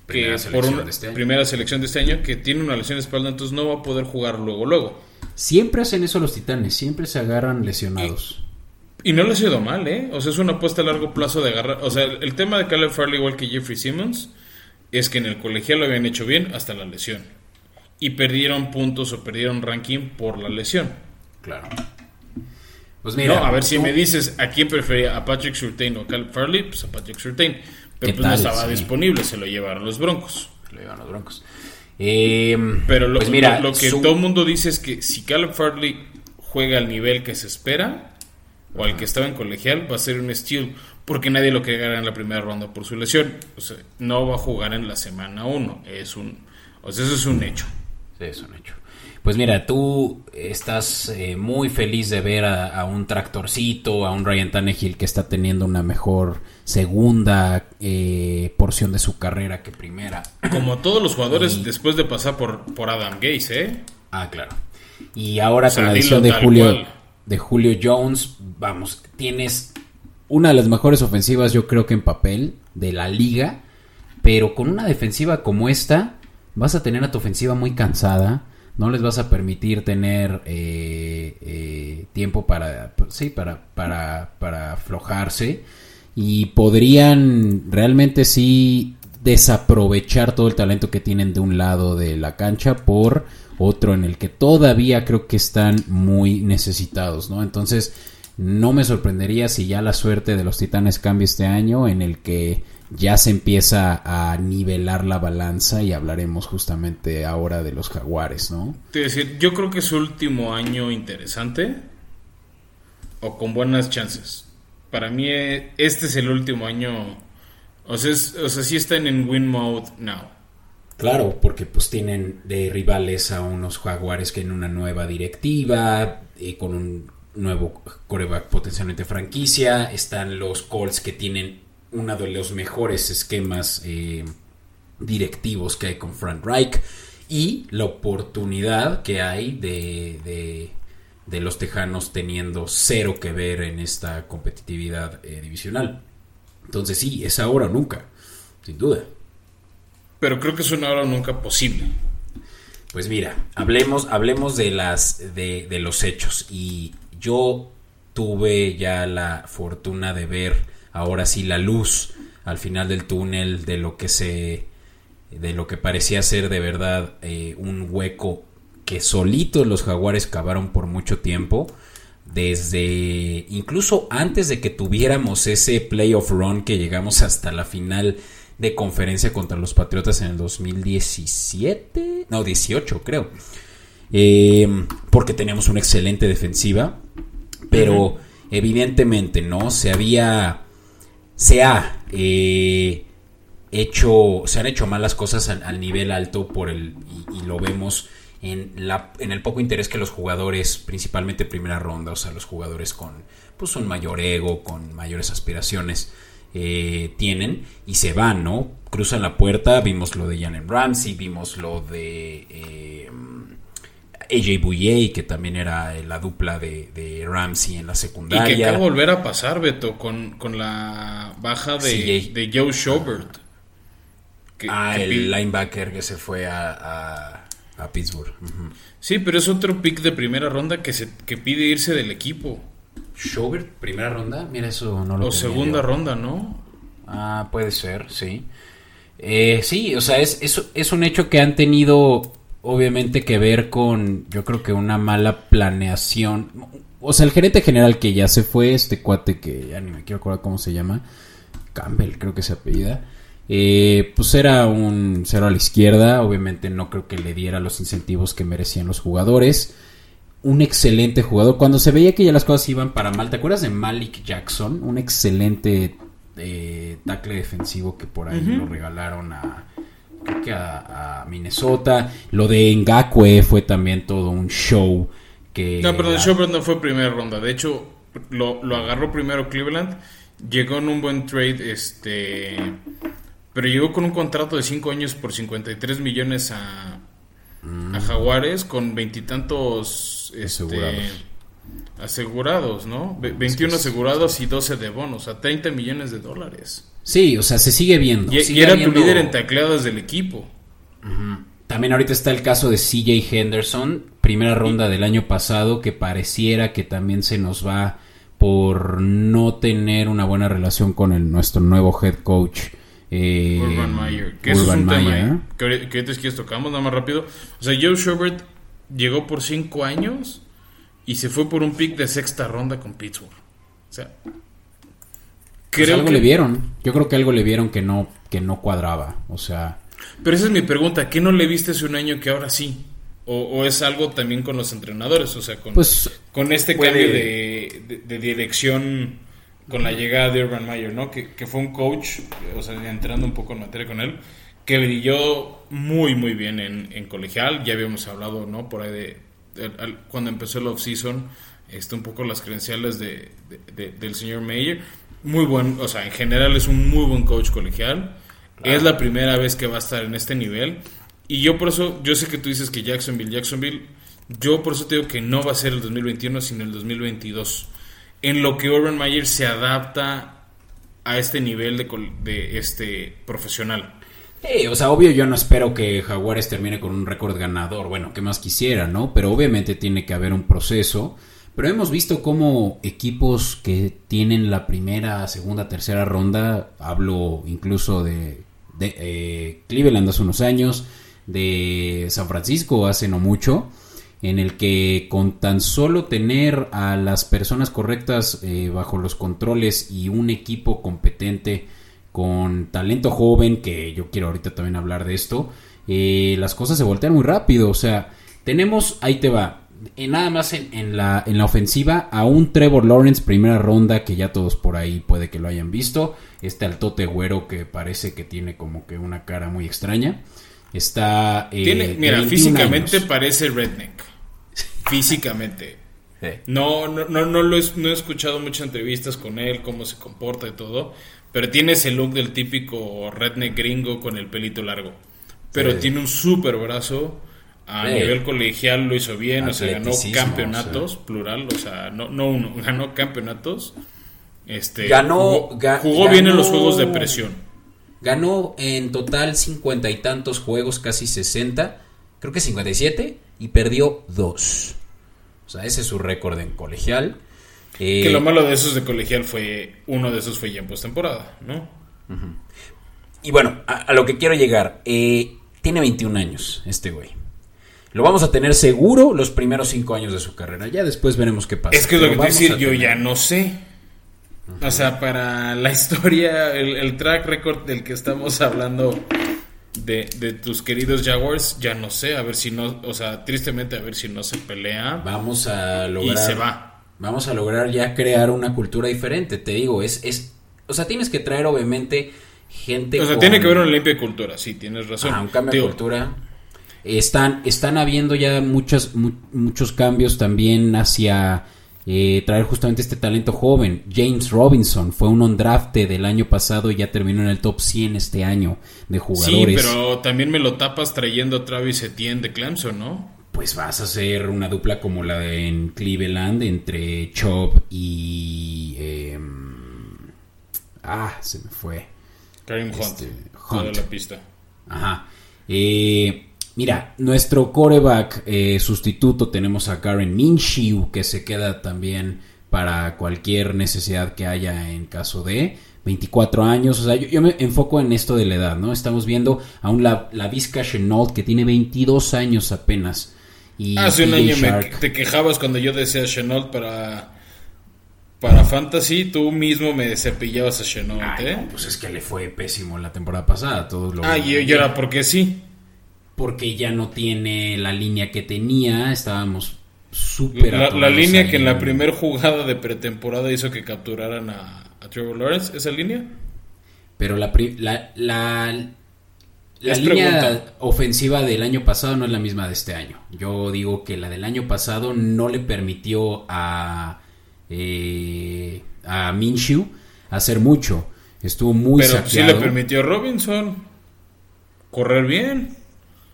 Primera que selección por una de este año. primera selección de este año, que tiene una lesión de espalda, entonces no va a poder jugar luego, luego. Siempre hacen eso los titanes, siempre se agarran lesionados. Y no le ha sido mal, ¿eh? O sea, es una apuesta a largo plazo de agarrar. O sea, el, el tema de Caleb Farley, igual que Jeffrey Simmons, es que en el colegial lo habían hecho bien hasta la lesión. Y perdieron puntos o perdieron ranking por la lesión. Claro. Pues mira, no, a ver si me dices a quién prefería, a Patrick Surtain o a Caleb Farley, pues a Patrick Surtain. Pero ¿Qué pues no estaba Sí. disponible, se lo llevaron los Broncos. Lo llevan los broncos. Eh, Pero lo, pues mira, lo, lo que su- todo el mundo dice es que si Caleb Farley juega al nivel que se espera, o al que estaba en colegial, va a ser un steal, porque nadie lo quería ganar en la primera ronda por su lesión. O sea, no va a jugar en la semana 1. Es un, o sea, eso es un hecho. Sí, es un hecho. Pues mira, tú estás eh, muy feliz de ver a, a un tractorcito, a un Ryan Tannehill que está teniendo una mejor segunda eh, porción de su carrera que primera. Como todos los jugadores Y- después de pasar por, por Adam Gase, ¿eh? Ah, claro. Y ahora O sea, con la adición de Julio, cual. de Julio Jones, vamos, tienes una de las mejores ofensivas, yo creo que en papel, de la liga. Pero con una defensiva como esta, vas a tener a tu ofensiva muy cansada. No les vas a permitir tener eh, eh, tiempo para, pues, sí, para, para, para aflojarse. Y podrían realmente sí desaprovechar todo el talento que tienen de un lado de la cancha por otro en el que todavía creo que están muy necesitados, ¿no? Entonces, no me sorprendería si ya la suerte de los Titanes cambia este año en el que ya se empieza a nivelar la balanza y hablaremos justamente ahora de los Jaguares, ¿no? A decir, yo creo que es su último año interesante o con buenas chances. Para mí eh, este es el último año, o sea, es- o sea sí están en win mode now. Claro, porque pues tienen de rivales a unos Jaguares que en una nueva directiva, eh, con un nuevo coreback potencialmente franquicia, están los Colts que tienen uno de los mejores esquemas eh, directivos que hay con Frank Reich y la oportunidad que hay de, de, de los Tejanos teniendo cero que ver en esta competitividad eh, divisional. Entonces sí, es ahora o nunca, sin duda. Pero creo que es una hora nunca posible. Pues mira, hablemos, hablemos de las de, de los hechos. Y yo tuve ya la fortuna de ver ahora sí la luz al final del túnel de lo que se de lo que parecía ser de verdad eh, un hueco que solitos los jaguares cavaron por mucho tiempo desde incluso antes de que tuviéramos ese playoff run que llegamos hasta la final de conferencia contra los Patriotas en el 2017, no 18 creo, Eh, porque teníamos una excelente defensiva, pero evidentemente no se había se ha eh, hecho se han hecho malas cosas al, al nivel alto por el y, y lo vemos en la en el poco interés que los jugadores principalmente primera ronda o sea los jugadores con pues un mayor ego con mayores aspiraciones eh, tienen y se van no cruzan la puerta vimos lo de Jalen Ramsey vimos lo de eh, AJ Bouye que también era la dupla de, de Ramsey en la Y secundaria que acaba de volver a pasar, Beto, con, con la baja de, de Joe Schobert. Que- Ah, que el linebacker que se fue a, a, a Pittsburgh. Sí, pero es otro pick de primera ronda que, se, que pide irse del equipo. Schobert, primera ronda. Mira, eso no lo O segunda yo. ronda, ¿no? Ah, puede ser, sí. Eh, sí, o sea, es, es, es un hecho que han tenido, obviamente, que ver con, yo creo que una mala planeación. O sea, el gerente general que ya se fue, este cuate que ya ni me quiero acordar cómo se llama, Campbell, creo que se apellida. Eh, pues era un cero a la izquierda, obviamente no creo que le diera los incentivos que merecían los jugadores. Un excelente jugador. Cuando se veía que ya las cosas iban para mal, ¿te acuerdas de Malik Jackson? Un excelente eh, tackle defensivo que por ahí lo regalaron a, creo que a, a Minnesota. Lo de Ngakwe fue también todo un show. Que No, pero la- Schobert no fue primera ronda. De hecho, lo, lo agarró primero Cleveland. Llegó en un buen trade, este... pero llegó con un contrato de 5 años por 53 millones a, a Jaguares con veintitantos este, Asegurados. asegurados, ¿no? Ve- 21 asegurados y 12 de bonos, a 30 millones de dólares. Sí, o sea, se sigue viendo. Y, era tu líder en tacleadas del equipo. También ahorita está el caso de CJ Henderson, primera ronda del año pasado, que pareciera que también se nos va por no tener una buena relación con el, nuestro nuevo head coach. Eh, Urban Meyer. Que eso es Urban un tema Meyer, ¿eh? ¿eh? que, que quieres tocamos nada más rápido. O sea, Joe Schubert llegó por 5 años y se fue por un pick de sexta ronda con Pittsburgh. O sea, Pues creo algo que... le vieron. Yo creo que algo le vieron que no, que no cuadraba. O sea, Pero esa es mi pregunta. ¿Qué no le viste hace un año que ahora sí? O, o es algo también con los entrenadores? O sea, con, pues con este puede- cambio de, de- de dirección con la llegada de Urban Meyer, ¿no? Que, que fue un coach, o sea, entrando un poco en materia con él, que brilló muy, muy bien en, en colegial. Ya habíamos hablado, ¿no? Por ahí de, cuando empezó el off-season, este, un poco las credenciales de, de- de- del señor Meyer. Muy buen, o sea, en general es un muy buen coach colegial. Es la primera vez que va a estar en este nivel. Y yo por eso, yo sé que tú dices que Jacksonville, Jacksonville, yo por eso te digo que no va a ser el 2021, sino el 2022. En lo que Urban Meyer se adapta a este nivel de, de este profesional. O sea, obvio yo no espero que Jaguares termine con un récord ganador, bueno, que más quisiera, ¿no? Pero obviamente tiene que haber un proceso. Pero hemos visto cómo equipos que tienen la primera, segunda, tercera ronda, hablo incluso de, de, eh, Cleveland hace unos años, de San Francisco hace no mucho, en el que con tan solo tener a las personas correctas eh, bajo los controles y un equipo competente con talento joven, que yo quiero ahorita también hablar de esto, eh, las cosas se voltean muy rápido. O sea, tenemos, ahí te va, eh, nada más en, en la, en la ofensiva a un Trevor Lawrence primera ronda, que ya todos por ahí puede que lo hayan visto. Este altote güero que parece que tiene como que una cara muy extraña. Está... eh, Tiene, mira, 21 físicamente años. parece redneck. Físicamente. Sí. No, no, no, no lo he, no he escuchado muchas entrevistas con él, cómo se comporta y todo, pero tiene ese look del típico redneck gringo con el pelito largo. Pero Sí. tiene un súper brazo, a Sí. nivel colegial lo hizo bien, o sea, ganó campeonatos, plural, o sea, no, no uno, ganó campeonatos. Este, Ganó- jugó, ga- jugó bien en los juegos de presión. Ganó en total cincuenta y tantos juegos, casi 60, creo que 57, y perdió dos. O sea, ese es su récord en colegial. Eh, Que lo malo de esos de colegial fue, uno de esos fue ya en postemporada, ¿no? Y bueno, a, a lo que quiero llegar, eh, tiene 21 años este güey. Lo vamos a tener seguro los primeros 5 años de su carrera. Ya después veremos qué pasa. Es que es lo que te decir, yo ya no sé. O sea, para la historia, el, el track record del que estamos hablando de, de tus queridos Jaguars, ya no sé, a ver si no, o sea, tristemente a ver si no se pelea Vamos a y lograr... se va. Vamos a lograr ya crear una cultura diferente. Te digo, es... es o sea, tienes que traer obviamente gente... O sea, con- tiene que haber una limpia cultura, sí, tienes razón. Ah, un cambio Digo, de cultura. Están, están habiendo ya muchas, mu- muchos cambios también hacia eh, traer justamente este talento joven. James Robinson fue un on-draft del año pasado y ya terminó en el top 100 este año de Sí, jugadores. pero también me lo tapas trayendo a Travis Etienne de Clemson, ¿no? Pues vas a hacer una dupla como la de en Cleveland entre Chubb y... em, ah, se me fue. Karim Hunt, Este, Hunt. la pista. Ajá. Eh, mira, nuestro coreback eh, sustituto tenemos a Karen Minshew, que se queda también para cualquier necesidad que haya en caso de 24 años. O sea, yo, yo me enfoco en esto de la edad, ¿no? Estamos viendo a un la, la Vizca Chenault que tiene 22 años apenas. Y Hace un año me, te quejabas cuando yo decía Chenault para, para Fantasy, tú mismo me cepillabas a Chenault, ¿eh? no, pues es que le fue pésimo la temporada pasada. Todos lo Ah, y, y ahora porque sí. Porque ya no tiene la línea que tenía. Estábamos súper La, la línea ahí que en la primera jugada de pretemporada hizo que capturaran a, a Trevor Lawrence, ¿esa línea? Pero la, la, la, la línea pregunta. ofensiva del año pasado no es la misma de este año. Yo digo que la del año pasado no le permitió a, eh, a Minshew hacer mucho. Estuvo muy Pero sí saqueado. le permitió a Robinson correr bien.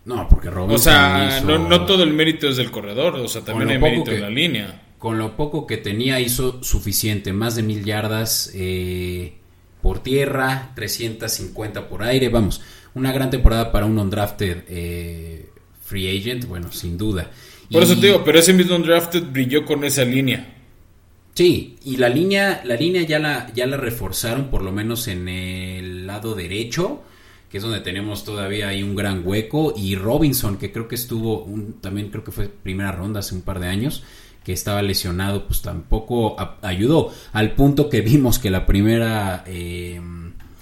No, porque Robinson O sea, hizo- no, no todo el mérito es del corredor, o sea, también hay mérito que- en la línea. con lo poco que tenía hizo suficiente, más de mil yardas eh, por tierra, 350 por aire, vamos, una gran temporada para un undrafted eh, free agent, bueno, sin duda. Por Y- eso te digo, pero ese mismo drafted brilló con esa línea. Sí, y la línea, la línea ya la, ya la reforzaron, por lo menos en el lado derecho, que es donde tenemos todavía ahí un gran hueco, y Robinson, que creo que estuvo, un- también creo que fue primera ronda hace un par de años, que estaba lesionado, pues tampoco a- ayudó, al punto que vimos que la primera eh,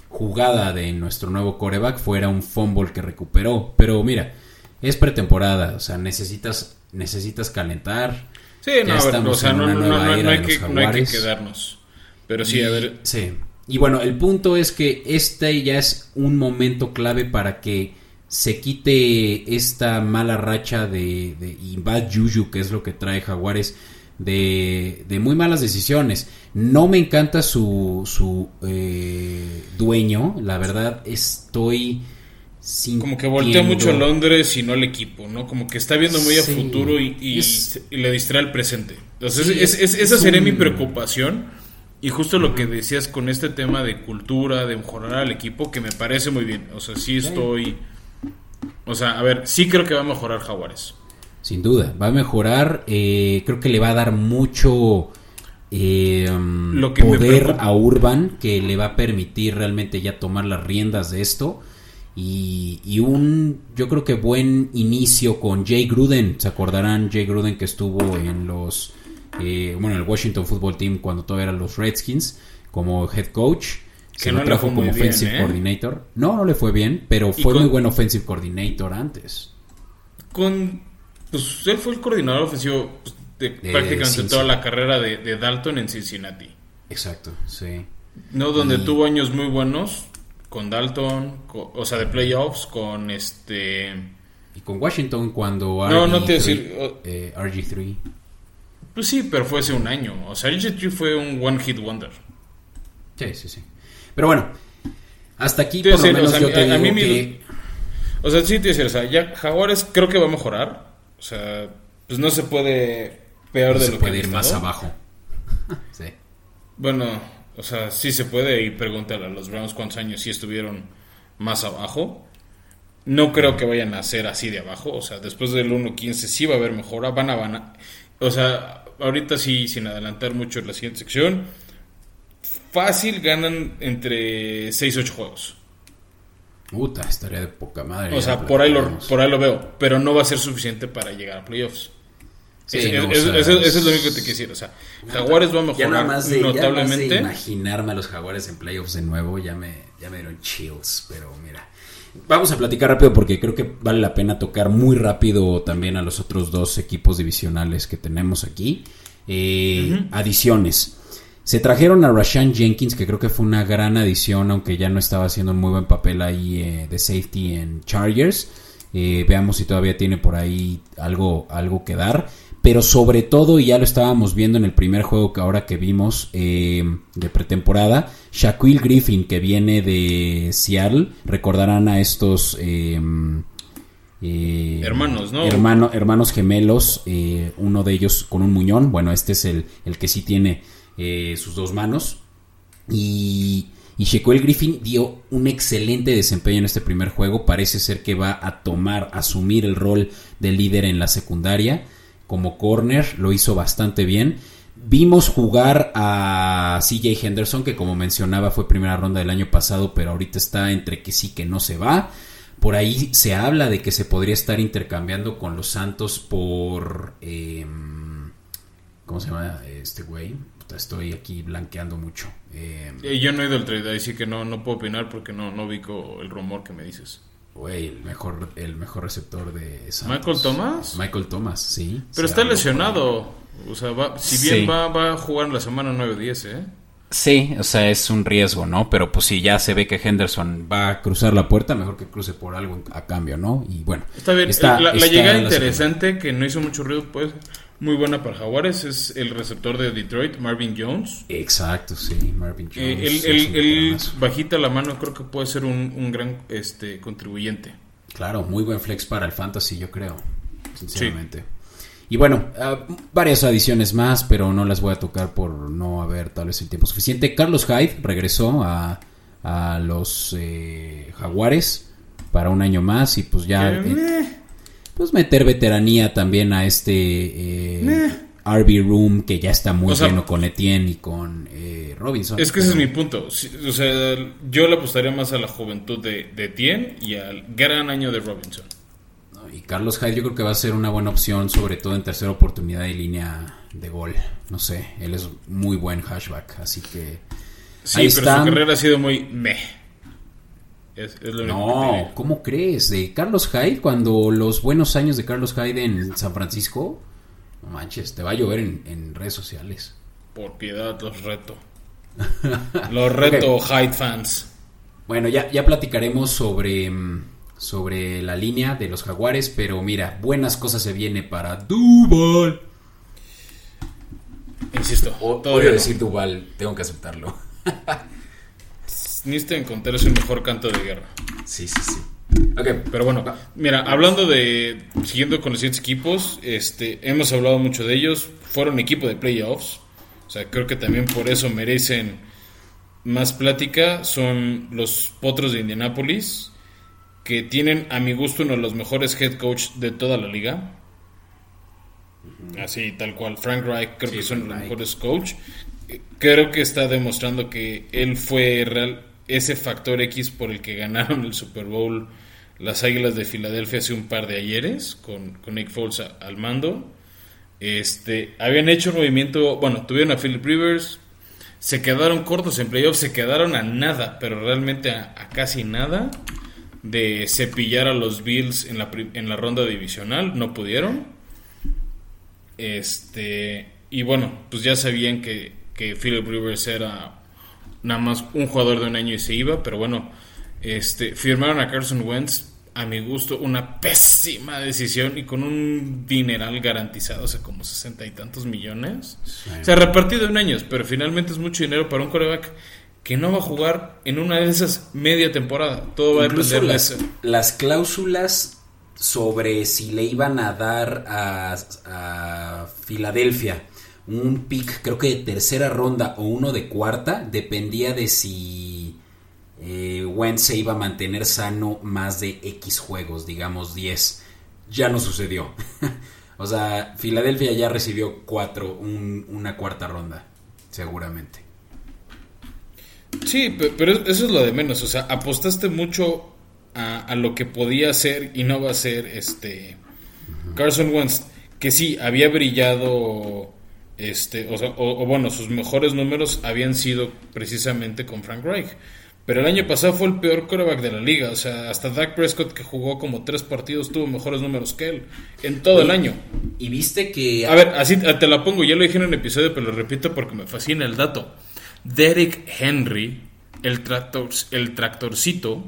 jugada de nuestro nuevo coreback fuera un fumble que recuperó, pero mira, es pretemporada, o sea, necesitas, necesitas calentar. Sí, no, a ver, o sea, en no, una no, no, hay que, no hay que quedarnos. Pero sí, Y- a ver, Sí. Y bueno, el punto es que este ya es un momento clave para que se quite esta mala racha de, de y bad juju, que es lo que trae Jaguares, de, de muy malas decisiones. No me encanta su, su eh, dueño, la verdad estoy sin como que voltea mucho a Londres y no al equipo, ¿no? Como que está viendo muy a futuro y, y- Es- y le distrae el presente. Entonces, Sí, es- es- es- esa es sería un- mi preocupación. Y justo lo que decías con este tema de cultura, de mejorar al equipo, que me parece muy bien. O sea, sí estoy... O sea, a ver, sí creo que va a mejorar Jaguares. Sin duda, va a mejorar. eh, creo que le va a dar mucho eh, um, Lo que poder a Urban que le va a permitir realmente ya tomar las riendas de esto. Y, y un, yo creo que buen inicio con Jay Gruden. ¿Se acordarán? Jay Gruden que estuvo en los, eh, bueno, el Washington Football Team cuando todavía eran los Redskins como head coach. Se Que lo no trajo como bien, offensive ¿eh? coordinator. No, no le fue bien, pero fue con- muy buen offensive coordinator antes. Con... Pues él fue el coordinador ofensivo pues, de De prácticamente toda la carrera de, de Dalton en Cincinnati. Exacto, sí. No, donde Y- tuvo años muy buenos con Dalton, o sea, de playoffs, con este... Y con Washington cuando No, no te RG3, decir, eh, RG3. Pues sí, pero fue hace un año. O sea, RG3 fue un one hit wonder. Sí, sí, sí. Pero bueno, hasta aquí Te por voy a lo decir, o sea, yo te a- a digo mí que... O sea, sí te decía, o sea, ya Jaguares creo que va a mejorar. O sea, pues no se puede peor no de se lo puede que ir más abajo. sí. Bueno, o sea, sí se puede y pregúntale a los Browns cuántos años sí estuvieron más abajo. No creo que vayan a ser así de abajo, o sea, después del 1-15 sí va a haber mejora, van a, van a- o sea, ahorita sí, sin adelantar mucho en la siguiente sección, fácil ganan entre 6-8 juegos. Puta, estaría de poca madre. O sea, por ahí, lo, por ahí lo veo, pero no va a ser suficiente para llegar a playoffs. Sí, Es- no, o es- sea, eso, eso es lo único que te decir, o sea, Jaguares va a Ya nada mejorar más de, ya nada más de notablemente. imaginarme a los jaguares en playoffs de nuevo, ya me, ya me dieron chills, pero mira. Vamos a platicar rápido porque creo que vale la pena tocar muy rápido también a los otros dos equipos divisionales que tenemos aquí. Eh, Adiciones. Se trajeron a Rashan Jenkins, que creo que fue una gran adición, aunque ya no estaba haciendo un muy buen papel ahí eh, de safety en Chargers. Eh, veamos si todavía tiene por ahí algo, algo que dar. Pero sobre todo, y ya lo estábamos viendo en el primer juego que ahora que vimos eh, de pretemporada, Shaquille Griffin, que viene de Seattle, recordarán a estos... eh, eh, Hermanos, ¿no? hermano- hermanos gemelos, eh, uno de ellos con un muñón, bueno, este es el, el que sí tiene eh, sus dos manos. Y, y Shaquille Griffin dio un excelente desempeño en este primer juego. Parece ser que va a tomar, asumir el rol de líder en la secundaria. Como corner, lo hizo bastante bien. Vimos jugar a CJ Henderson, que como mencionaba fue primera ronda del año pasado, pero ahorita está entre que sí que no se va. Por ahí se habla de que se podría estar intercambiando con los Santos por... eh, ¿Cómo se llama este güey? Estoy aquí blanqueando mucho. Eh, Eh, yo no he ido al trade, así que no, no puedo opinar porque no, no ubico el rumor que me dices. Güey, el mejor, el mejor receptor de Santos. ¿Michael Thomas? Michael Thomas, sí. Pero está lesionado. O sea, va- si bien Sí. va, va a jugar en la semana 9-10, ¿eh? Sí, o sea, es un riesgo, ¿no? Pero pues si ya se ve que Henderson Va a cruzar la puerta, mejor que cruce por algo a cambio, ¿no? Y bueno. Está bien. está- la, la está llegada la interesante que no hizo mucho ruido, pues muy buena para Jaguares es el receptor de Detroit, Marvin Jones. Exacto, sí, Marvin Jones. Eh, él, es él- bajita la mano, creo que puede ser un, un gran este, contribuyente. Claro, muy buen flex para el fantasy, yo creo, sinceramente. Y bueno, ah, varias adiciones más, pero no las voy a tocar por no haber tal vez el tiempo suficiente. Carlos Hyde regresó a, a los eh, Jaguares para un año más y pues ya... Eh, meh, pues meter veteranía también a este eh, RB Room que ya está muy O sea- lleno con Etienne y con eh, Robinson. Es que ese es mi punto. O sea, yo le apostaría más a la juventud de, de Tien y al gran año de Robinson. Y Carlos Hyde yo creo que va a ser una buena opción, sobre todo en tercera oportunidad y línea de gol. No sé, él es muy buen hashback, así que... Sí, Ahí pero están. su carrera ha sido muy meh. Es, es lo único que te No. ¿cómo crees? De Carlos Hyde, cuando los buenos años de Carlos Hyde en San Francisco, no manches, te va a llover en, en redes sociales. Por piedad, los reto. Los reto, Hyde fans. Bueno, ya, ya platicaremos sobre, mm, sobre la línea de los jaguares, pero mira, buenas cosas se viene para Duval. Insisto, Odio todavía no. decir Duval, tengo que aceptarlo. Necesito encontrar el mejor canto de guerra. Sí, sí, sí. Ok, Pero bueno, mira, hablando de. Siguiendo con los siguientes equipos, este, hemos hablado mucho de ellos. Fueron equipo de playoffs. O sea, creo que también por eso merecen más plática. Son los Potros de Indianápolis. Que tienen, a mi gusto, uno de los mejores head coach de toda la liga. Así, tal cual. Frank Reich, creo Sí, que son Frank los Reich. mejores coach. Creo que está demostrando que él fue real, ese factor X por el que ganaron el Super Bowl las Águilas de Filadelfia hace un par de ayeres con, con Nick Foles al mando. Este, habían hecho un movimiento, bueno, tuvieron a Philip Rivers, se quedaron cortos en playoffs, se quedaron a nada, pero realmente a, a casi nada de cepillar a los Bills en la, en la ronda divisional, no pudieron. Este, y bueno, pues ya sabían que, que Philip Rivers era nada más un jugador de un año y se iba, pero bueno, este, firmaron a Carson Wentz, a mi gusto, una pésima decisión y con un dineral garantizado, o sea, como sesenta y tantos millones. O sea, repartido en años, pero finalmente es mucho dinero para un coreback que no va a jugar en una de esas media temporada. Todo va a depender de las, eso. las cláusulas sobre si le iban a dar a, a Filadelfia un pick, creo que de tercera ronda o uno de cuarta, dependía de si eh, Wentz se iba a mantener sano más de X juegos, digamos 10. Ya no sucedió. o sea, Filadelfia ya recibió cuatro, un- una cuarta ronda, seguramente. Sí, pe- pero eso es lo de menos. O sea, apostaste mucho a, a lo que podía ser y no va a ser este Carson Wentz, que sí había brillado, este, o, sea, o- o bueno, sus mejores números habían sido precisamente con Frank Reich. Pero el año pasado fue el peor quarterback de la liga. O sea, hasta Dak Prescott, que jugó como tres partidos, tuvo mejores números que él en todo el año. Y viste que... A ver, así te la pongo, ya lo dije en un episodio, pero lo repito porque me fascina el dato. Derek Henry, el, tractor, el tractorcito,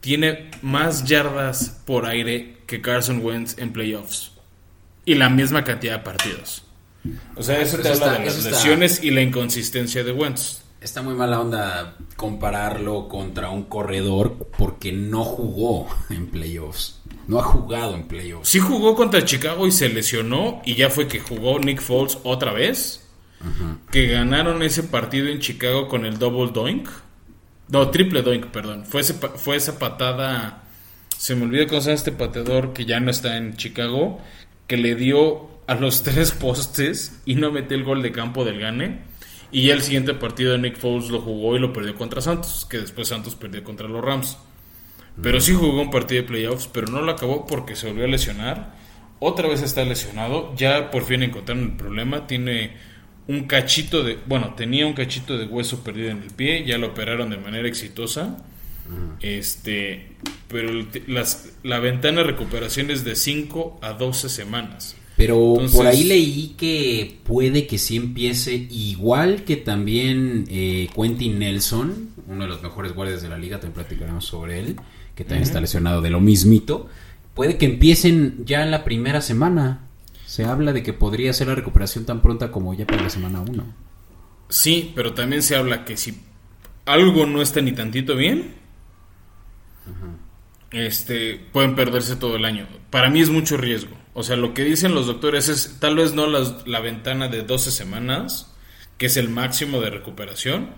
tiene más yardas por aire que Carson Wentz en playoffs. Y la misma cantidad de partidos. O sea, eso Pero te eso habla está- de las eso está- lesiones y la inconsistencia de Wentz. Está muy mala onda compararlo contra un corredor porque no jugó en playoffs. No ha jugado en playoffs. Sí jugó contra Chicago y se lesionó y ya fue que jugó Nick Foles otra vez. Que ganaron ese partido en Chicago con el double doink. No, triple doink, perdón. Fue, ese pa- fue esa patada. Se me olvidó cómo se llama este pateador que ya no está en Chicago. Que le dio a los tres postes y no metió el gol de campo del gane. Y ya el siguiente partido de Nick Foles lo jugó y lo perdió contra Santos. Que después Santos perdió contra los Rams. Pero sí jugó un partido de playoffs, pero no lo acabó porque se volvió a lesionar. Otra vez está lesionado. Ya por fin encontraron el problema. Tiene un cachito de. Bueno, tenía un cachito de hueso perdido en el pie. Ya lo operaron de manera exitosa. Este. Pero las, la ventana de recuperación es de 5 a 12 semanas. Pero Entonces- por ahí leí que puede que sí empiece igual que también eh, Quentin Nelson, uno de los mejores guardias de la liga, también platicaremos sobre él, que también está lesionado de lo mismito. Puede que empiecen ya en la primera semana. Se habla de que podría ser la recuperación tan pronta como ya para la semana 1. Sí, pero también se habla que si algo no está ni tantito bien, este, pueden perderse todo el año. Para mí es mucho riesgo. O sea, lo que dicen los doctores es tal vez no las- la ventana de 12 semanas, que es el máximo de recuperación,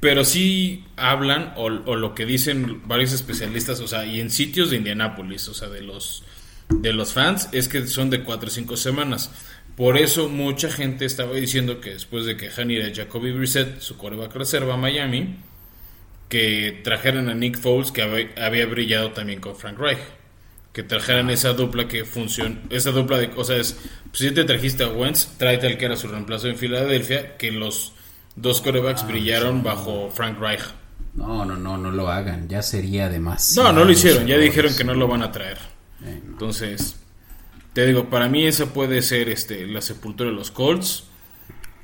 pero sí hablan, o, o lo que dicen varios especialistas, o sea, y en sitios de Indianápolis, o sea, de los, de los fans, es que son de 4 o 5 semanas. Por eso mucha gente estaba diciendo que después de que ir a Jacoby Brissett, su coreback reserva a Miami, que trajeran a Nick Foles, que había brillado también con Frank Reich. Que trajeran esa dupla que funciona, esa dupla de cosas. Pues si te trajiste a Wentz, tráete al que era su reemplazo en Filadelfia, que los dos corebacks brillaron bajo Frank Reich. No, no, no, no lo hagan. Ya sería demasiado. No, no lo hicieron, ya dijeron que no lo van a traer. Entonces, te digo, para mí esa puede ser este la sepultura de los Colts.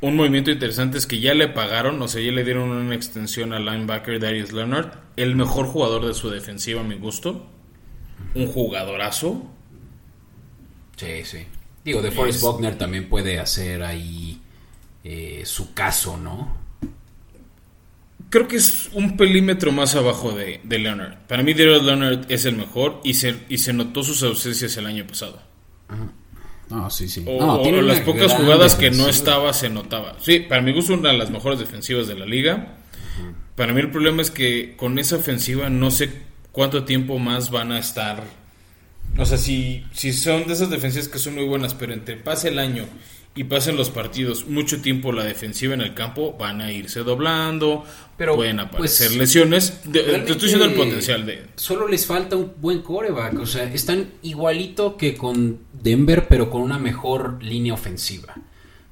Un movimiento interesante es que ya le pagaron, o sea, ya le dieron una extensión al linebacker Darius Leonard, el mejor jugador de su defensiva a mi gusto. Un jugadorazo. Sí, sí. Digo, de Forrest Es- Buckner también puede hacer ahí eh, su caso, ¿no? Creo que es un pelímetro más abajo de, de Leonard. Para mí Darius Leonard es el mejor y se, y se notó sus ausencias el año pasado. No, sí, sí. O, No, o tiene las pocas jugadas que no estaba se notaba. Sí, para mi gusto una de las mejores defensivas de la liga. Para mí el problema es que con esa ofensiva no sé cuánto tiempo más van a estar. O sea, si, si son de esas defensivas que son muy buenas, pero entre pase el año y pasen los partidos, mucho tiempo la defensiva en el campo van a irse doblando, Pero, pueden aparecer pues, lesiones. De- te estoy diciendo el potencial de... Solo les falta un buen coreback. O sea, están igualito que con Denver, pero con una mejor línea ofensiva.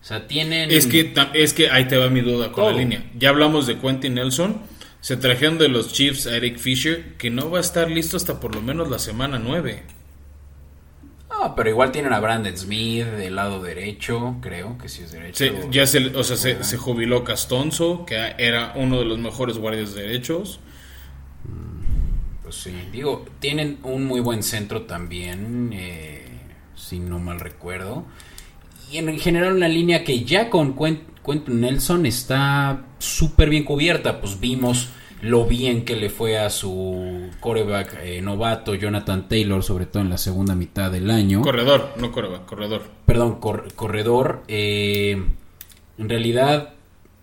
O sea, tienen. Es que, es que ahí te va mi duda con Todo. la línea. Ya hablamos de Quentin Nelson. Se trajeron de los Chiefs a Eric Fisher, que no va a estar listo hasta por lo menos la semana 9. Ah, pero igual tienen a Brandon Smith del lado derecho, creo que sí es derecho. Ya se, o sea, se, se jubiló Castonzo, que era uno de los mejores guardias derechos. Pues sí, digo, tienen un muy buen centro también, eh, si no mal recuerdo. Y en general una línea que ya con Quentin Nelson está súper bien cubierta. Pues vimos lo bien que le fue a su coreback eh, novato Jonathan Taylor, sobre todo en la segunda mitad del año. Corredor, no coreback, corredor. perdón, cor- corredor. eh, en realidad,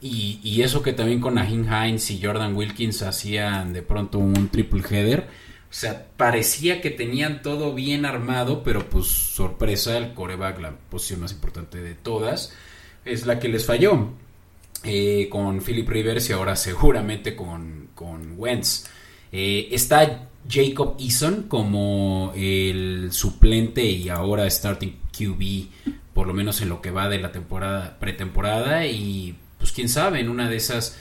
y, y eso que también con Nahin Hines y Jordan Wilkins hacían de pronto un triple header. O sea, parecía que tenían todo bien armado, pero pues sorpresa, el coreback, la posición más importante de todas, es la que les falló. Eh, con Philip Rivers y ahora seguramente con, con Wentz. Eh, está Jacob Eason como el suplente y ahora starting QB, por lo menos en lo que va de la temporada pretemporada y pues quién sabe, en una de esas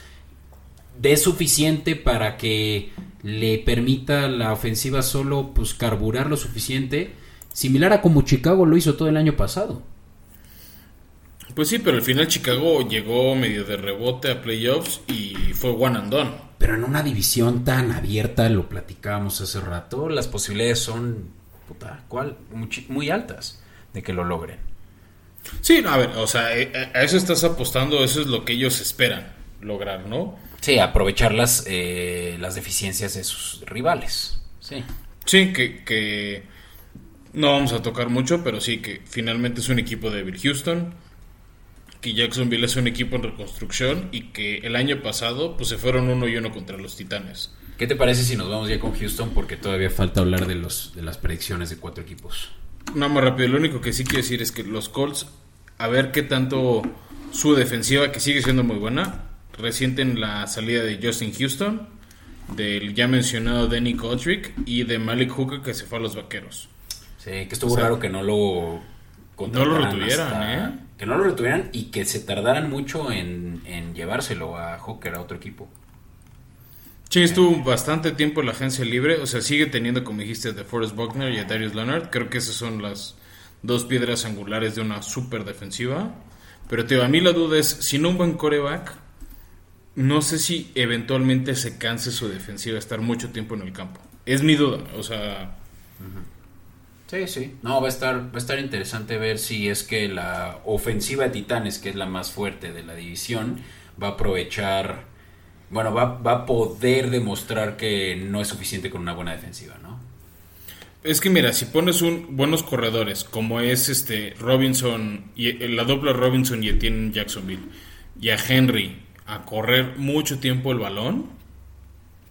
de suficiente para que le permita la ofensiva solo pues carburar lo suficiente, similar a como Chicago lo hizo todo el año pasado. Pues sí, pero al final Chicago llegó medio de rebote a playoffs y fue one and done. Pero en una división tan abierta, lo platicábamos hace rato, las posibilidades son puta, ¿cuál? Muchi- muy altas de que lo logren. Sí, no, a ver, o sea, eh, a a eso estás apostando, eso es lo que ellos esperan lograr, ¿no? Sí, aprovechar las, eh, las deficiencias de sus rivales. Sí. Sí, que, que no vamos a tocar mucho, pero sí que finalmente es un equipo de Bill Houston, que Jacksonville es un equipo en reconstrucción y que el año pasado pues se fueron uno y uno contra los Titanes. ¿Qué te parece si nos vamos ya con Houston? Porque todavía falta hablar de, los, de las predicciones de cuatro equipos. Nada más rápido, lo único que sí quiero decir es que los Colts, a ver qué tanto su defensiva, que sigue siendo muy buena, resienten la salida de Justin Houston, del ya mencionado Danny Kotrick y de Malik Hooker que se fue a los Vaqueros. Sí, que estuvo O sea, raro que no lo no lo retuvieran, ¿eh? Que no lo retuvieran y que se tardaran mucho en, en llevárselo a Hooker a otro equipo. Sí, estuvo bastante tiempo en la agencia libre, o sea, sigue teniendo, como dijiste, a Forrest Buckner y a Darius Leonard. Creo que esas son las dos piedras angulares de una super defensiva. Pero digo, a mí la duda es, sin un buen coreback, no sé si eventualmente se canse su defensiva estar mucho tiempo en el campo. Es mi duda, o sea, Sí, sí. No, va a estar, va a estar interesante ver si es que la ofensiva de Titanes, que es la más fuerte de la división, va a aprovechar, bueno, va, va a poder demostrar que no es suficiente con una buena defensiva, ¿no? Es que mira, si pones un buenos corredores, como es este Robinson y eh, la dupla Robinson y Etienne en Jacksonville, y a Henry a correr mucho tiempo el balón,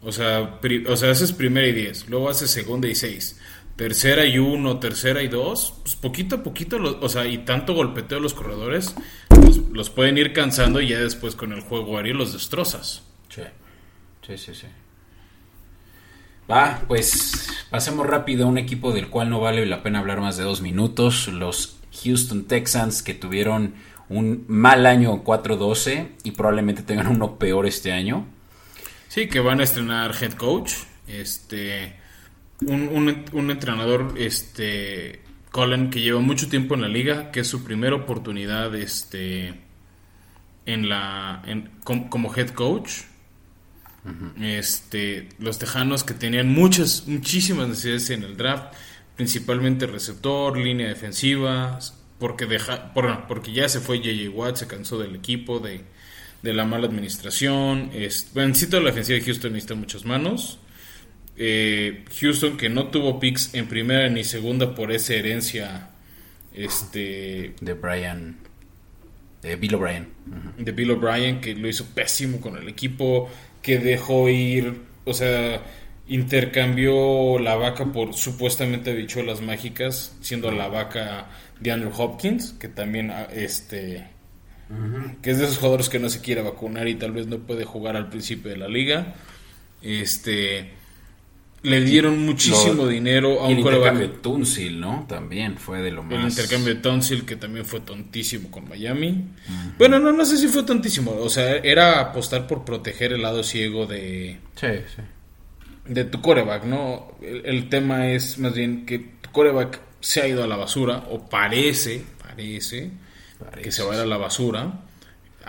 o sea, pri- o sea, haces primera y diez, luego haces segunda y seis, tercera y uno, tercera y dos, pues poquito a poquito, lo- o sea, y tanto golpeteo a los corredores, los, los pueden ir cansando y ya después con el juego aéreo los destrozas. Sí, sí, sí, sí. Va, pues pasemos rápido a un equipo del cual no vale la pena hablar más de dos minutos. Los Houston Texans que tuvieron un mal año 4-12 y probablemente tengan uno peor este año. Sí, que van a estrenar head coach. Este. Un, un- un entrenador, este. Colin, que lleva mucho tiempo en la liga, que es su primera oportunidad, este. En la. en- com- como head coach. Este. Los tejanos que tenían muchas, muchísimas necesidades en el draft. Principalmente receptor, línea defensiva. Porque deja, por- porque ya se fue JJ Watt, se cansó del equipo, de, de la mala administración. Es, bueno, en sí toda la defensiva de Houston necesita muchas manos. Eh, Houston que no tuvo picks en primera ni segunda por esa herencia este, De Brian. De Bill O'Brien. De Bill O'Brien que lo hizo pésimo con el equipo, que dejó ir, o sea, intercambió la vaca por supuestamente habichuelas mágicas, siendo la vaca de Andrew Hopkins, que también ah, este que es de esos jugadores que no se quiere vacunar y tal vez no puede jugar al principio de la liga. Este le dieron muchísimo Lo- dinero a el un quarterback. intercambio de Tunsil, ¿no? También fue de lo más. El intercambio de Tonsil, que también fue tontísimo con Miami. Bueno, no, no sé si fue tontísimo. O sea, era apostar por proteger el lado ciego de, Sí, sí. de tu coreback, ¿no? El, el tema es más bien que tu coreback se ha ido a la basura, o parece, parece, Parece. que se va a ir a la basura.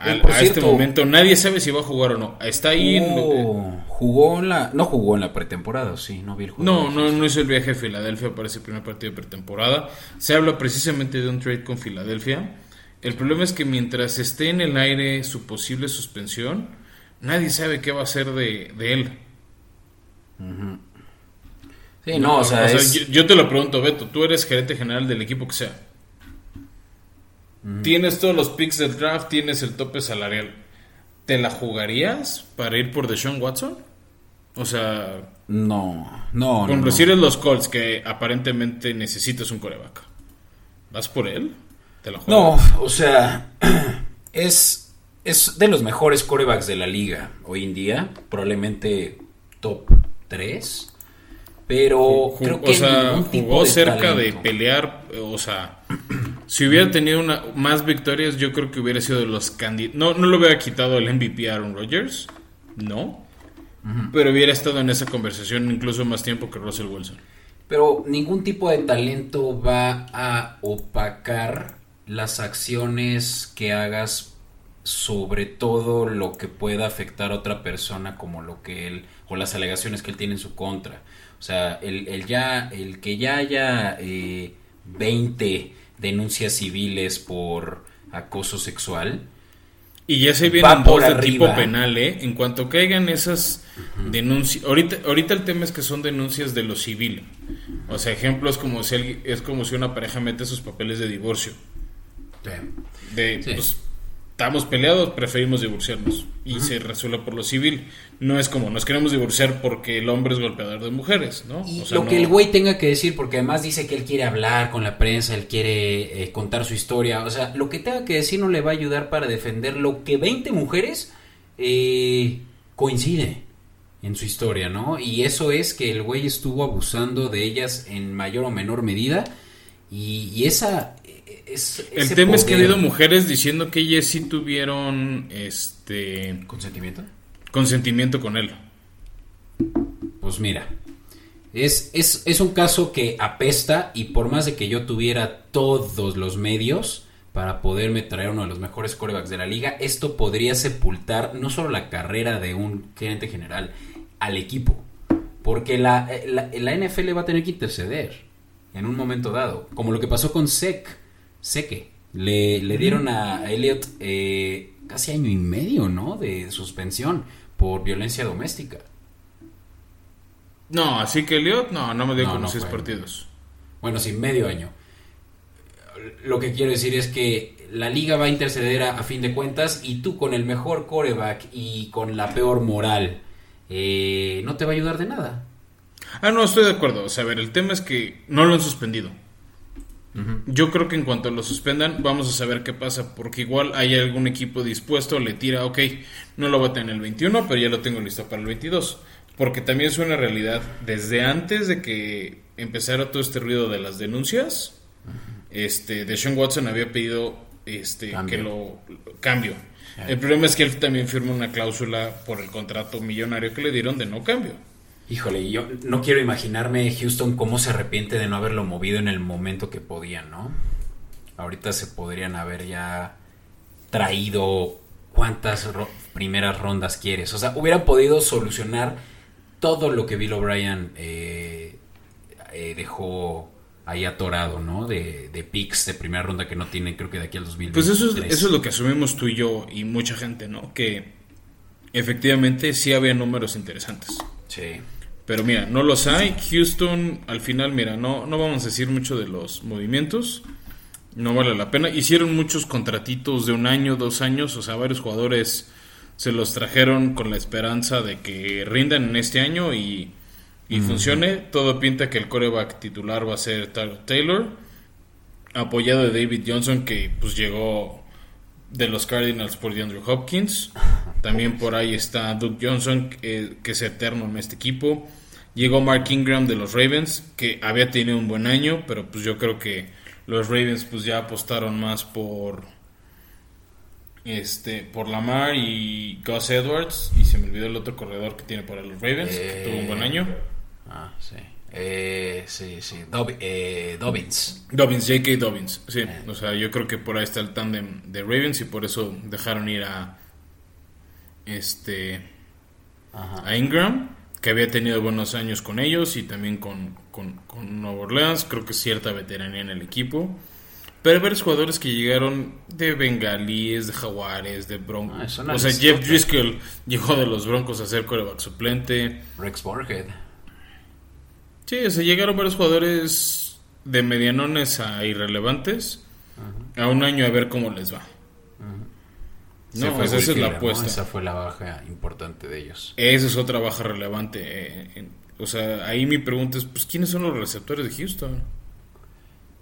Eh, a este momento nadie sabe si va a jugar o no. Está ahí. en- Oh, jugó en la. No jugó en la pretemporada, sí, no vi el juego. No, no, hizo el viaje a Filadelfia para ese primer partido de pretemporada. Se habla precisamente de un trade con Filadelfia. El problema es que mientras esté en el aire su posible suspensión, nadie sabe qué va a hacer de, de él. Sí, no, o sea, es- yo, yo te lo pregunto, Beto, tú eres gerente general del equipo que sea. Tienes todos los picks del draft, tienes el tope salarial. ¿Te la jugarías para ir por Deshaun Watson? O sea, No, no, Por no, los Colts que aparentemente necesitas un coreback, ¿vas por él? ¿Te la No, o sea, es, es de los mejores corebacks de la liga hoy en día, probablemente top 3, pero creo que o sea, tipo jugó de cerca de pelear, o sea, si hubiera tenido una, más victorias, yo creo que hubiera sido de los candidatos. No, no le hubiera quitado el MVP a Aaron Rodgers, no, pero hubiera estado en esa conversación incluso más tiempo que Russell Wilson. Pero ningún tipo de talento va a opacar las acciones que hagas sobre todo lo que pueda afectar a otra persona como lo que él o las alegaciones que él tiene en su contra. O sea, el, el ya el que ya haya eh, 20 denuncias civiles por acoso sexual, Y ya se vienen dos de tipo penal, ¿eh? En cuanto caigan esas denuncias. Ahorita, ahorita el tema es que son denuncias de lo civil. O sea, ejemplos como si alguien- es como si una pareja mete sus papeles de divorcio. De, Sí. pues, estamos peleados, preferimos divorciarnos. Y se resuelve por lo civil. No es como nos queremos divorciar porque el hombre es golpeador de mujeres, ¿no? Y O sea, lo que el güey tenga que decir, porque además dice que él quiere hablar con la prensa, él quiere eh, contar su historia, o sea, lo que tenga que decir no le va a ayudar para defender lo que 20 mujeres eh, coincide en su historia, ¿no? Y eso es que el güey estuvo abusando de ellas en mayor o menor medida y, y esa... es- El tema es que ha habido mujeres diciendo que ellas sí tuvieron este ¿Consentimiento? consentimiento con él. Pues mira, es, es, es un caso que apesta y por más de que yo tuviera todos los medios para poderme traer uno de los mejores corebacks de la liga, esto podría sepultar no solo la carrera de un gerente general, al equipo. Porque la, eh, la, la NFL va a tener que interceder. en un momento dado. Como lo que pasó con Sek, Seke. Le, le dieron a Elliot eh, casi año y medio, ¿no? De suspensión por violencia doméstica. No, así que Elliot, no, no me dio No, como no seis fue. partidos. Bueno, sí, medio año. Lo que quiero decir es que la liga va a interceder a, a fin de cuentas y tú con el mejor coreback y con la peor moral eh, no te va a ayudar de nada. Ah, no, estoy de acuerdo. O sea, a ver, el tema es que no lo han suspendido. Yo creo que en cuanto lo suspendan, vamos a saber qué pasa. Porque igual hay algún equipo dispuesto, le tira, ok, no lo va a tener el 21, pero ya lo tengo listo para el 22. Porque también es una realidad. Desde antes de que empezara todo este ruido de las denuncias, este, Deshaun Watson había pedido este, Cambio. que lo cambio. El problema es que él también firma una cláusula por el contrato millonario que le dieron de no cambio. Híjole, yo no quiero imaginarme Houston cómo se arrepiente de no haberlo movido en el momento que podían, ¿no? Ahorita se podrían haber ya traído cuántas ro- primeras rondas quieres. O sea, hubieran podido solucionar todo lo que Bill O'Brien eh, eh, dejó ahí atorado, ¿no? De, de picks de primera ronda que no tienen, creo que de aquí al 2023. Pues eso es, eso es lo que asumimos tú y yo y mucha gente, ¿no? Que efectivamente sí había números interesantes. Sí. Pero mira, no los hay. Houston, al final, mira, no, no vamos a decir mucho de los movimientos. No vale la pena. Hicieron muchos contratitos de un año, dos años. O sea, varios jugadores se los trajeron con la esperanza de que rindan en este año y, y funcione. Todo pinta que el coreback titular va a ser Taylor. Apoyado de David Johnson, que pues llegó de los Cardinals por DeAndre Hopkins. También por ahí está Duke Johnson, que, que es eterno en este equipo. Llegó Mark Ingram de los Ravens, que había tenido un buen año, pero pues yo creo que los Ravens pues ya apostaron más por este por Lamar y Gus Edwards y se me olvidó el otro corredor que tiene para los Ravens, que Eh, tuvo un buen año. Ah, sí. Eh, sí, sí. Dob- eh, Dobbins. Dobbins, J.K. Dobbins, sí, o sea, yo creo que por ahí está el tándem de Ravens y por eso dejaron ir a este Ajá. a Ingram, que había tenido buenos años con ellos y también con, con, con Nueva Orleans. Creo que cierta veteranía en el equipo. Pero hay varios jugadores que llegaron de Bengalíes, de Jaguares, de Ah, Broncos. una o sea. Jeff Driscoll llegó de los Broncos a ser coreback suplente. Rex Burhead. Sí, o sea, llegaron varios jugadores de medianones a irrelevantes a un año a ver cómo les va. Se No, fue esa es la apuesta. Esa fue la baja importante de ellos. Esa es otra baja relevante. eh, o sea, ahí mi pregunta es, pues, ¿quiénes son los receptores de Houston?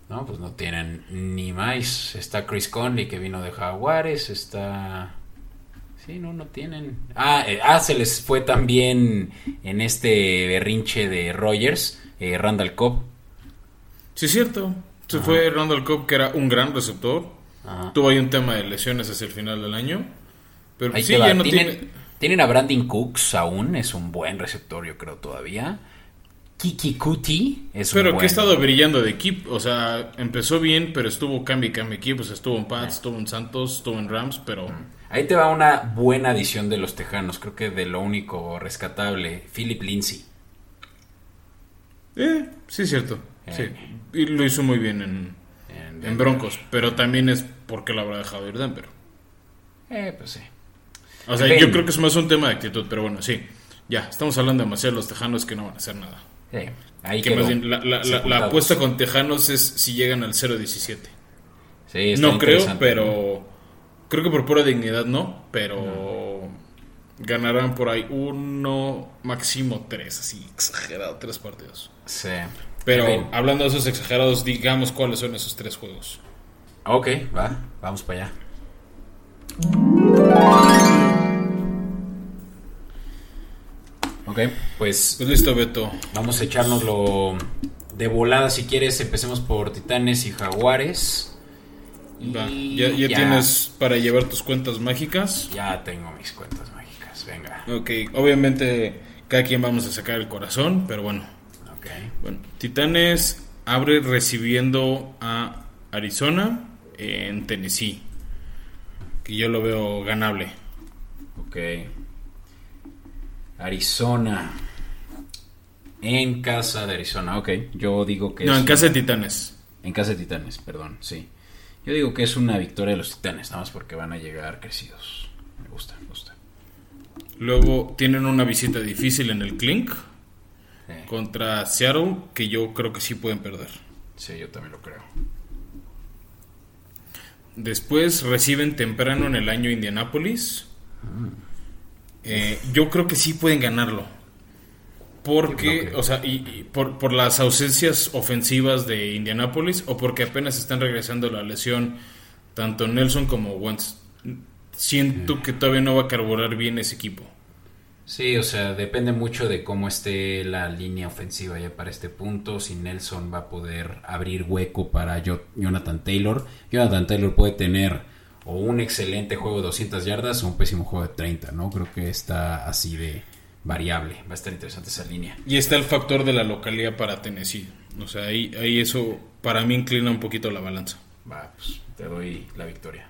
No, pues no tienen ni más. Está Chris Conley que vino de Jaguares. Está. Sí, no, no tienen. Ah, eh, ah, se les fue también en este berrinche de Rogers, eh, Randall Cobb. Sí, es cierto. Se fue Randall Cobb, que era un gran receptor. Ajá. Tuvo ahí un tema de lesiones hacia el final del año. Pero Ahí sí, te va. ya no ¿Tienen, tiene... tienen a Brandon Cooks aún, es un buen receptor, yo creo, todavía. Kiki Kuti es un Pero que buen- ha estado brillando de equipo. O sea, empezó bien, pero estuvo cambio y cambio de equipos. Estuvo en Pats, estuvo en Santos, estuvo en Rams, pero... Ahí te va una buena adición de los Tejanos, creo que de lo único rescatable, Philip Lindsay. Eh, sí, cierto. Eh. Sí. Y lo hizo muy bien en, En- en Broncos. Pero también es porque lo habrá dejado ir Denver. Eh, pues sí. O sea, yo creo que es más un tema de actitud, pero bueno, sí. Ya, estamos hablando demasiado de los tejanos que no van a hacer nada. Sí, ahí Que quedó. más bien, la, la- la- la apuesta con tejanos es si llegan al 0-17. Sí, No creo, pero. Creo que por pura dignidad no, pero. Ganarán por ahí uno, máximo tres, así exagerado, tres partidos. Sí. Pero hablando de esos exagerados, digamos cuáles son esos tres juegos. Ok, va, vamos para allá. Ok, pues Pues listo, Beto. vamos a echárnoslo de volada si quieres. Empecemos por Titanes y Jaguares. Va, Y ¿Ya, ya tienes para llevar tus cuentas mágicas? Ya tengo mis cuentas mágicas, venga. Ok, obviamente cada quien vamos a sacar el corazón, pero bueno. Ok. Bueno, Titanes abre recibiendo a Arizona en Tennessee. Que yo lo veo ganable. Ok. Arizona. En casa de Arizona, ok. Yo digo que No, es en casa de Titanes. En casa de Titanes, perdón, sí. Yo digo que es una victoria de los Titanes, nada más porque van a llegar crecidos. Me gusta, me gusta. Luego tienen una visita difícil en el Clink Sí, contra Seattle, que yo creo que sí pueden perder. sí, yo también lo creo. Después reciben temprano en el año Indianapolis. Eh, yo creo que sí pueden ganarlo. Porque, o sea, y, y por, por las ausencias ofensivas de Indianapolis o porque apenas están regresando la lesión tanto Nelson como Wentz. Siento que todavía no va a carburar bien ese equipo. Sí, o sea, depende mucho de cómo esté la línea ofensiva ya para este punto. Si Nelson va a poder abrir hueco para Jo- Jonathan Taylor. Jonathan Taylor puede tener o un excelente juego de 200 yardas o un pésimo juego de 30, ¿no? Creo que está así de variable. Va a estar interesante esa línea. Y está el factor de la localidad para Tennessee. O sea, ahí, ahí eso para mí inclina un poquito la balanza. Va, pues te doy la victoria.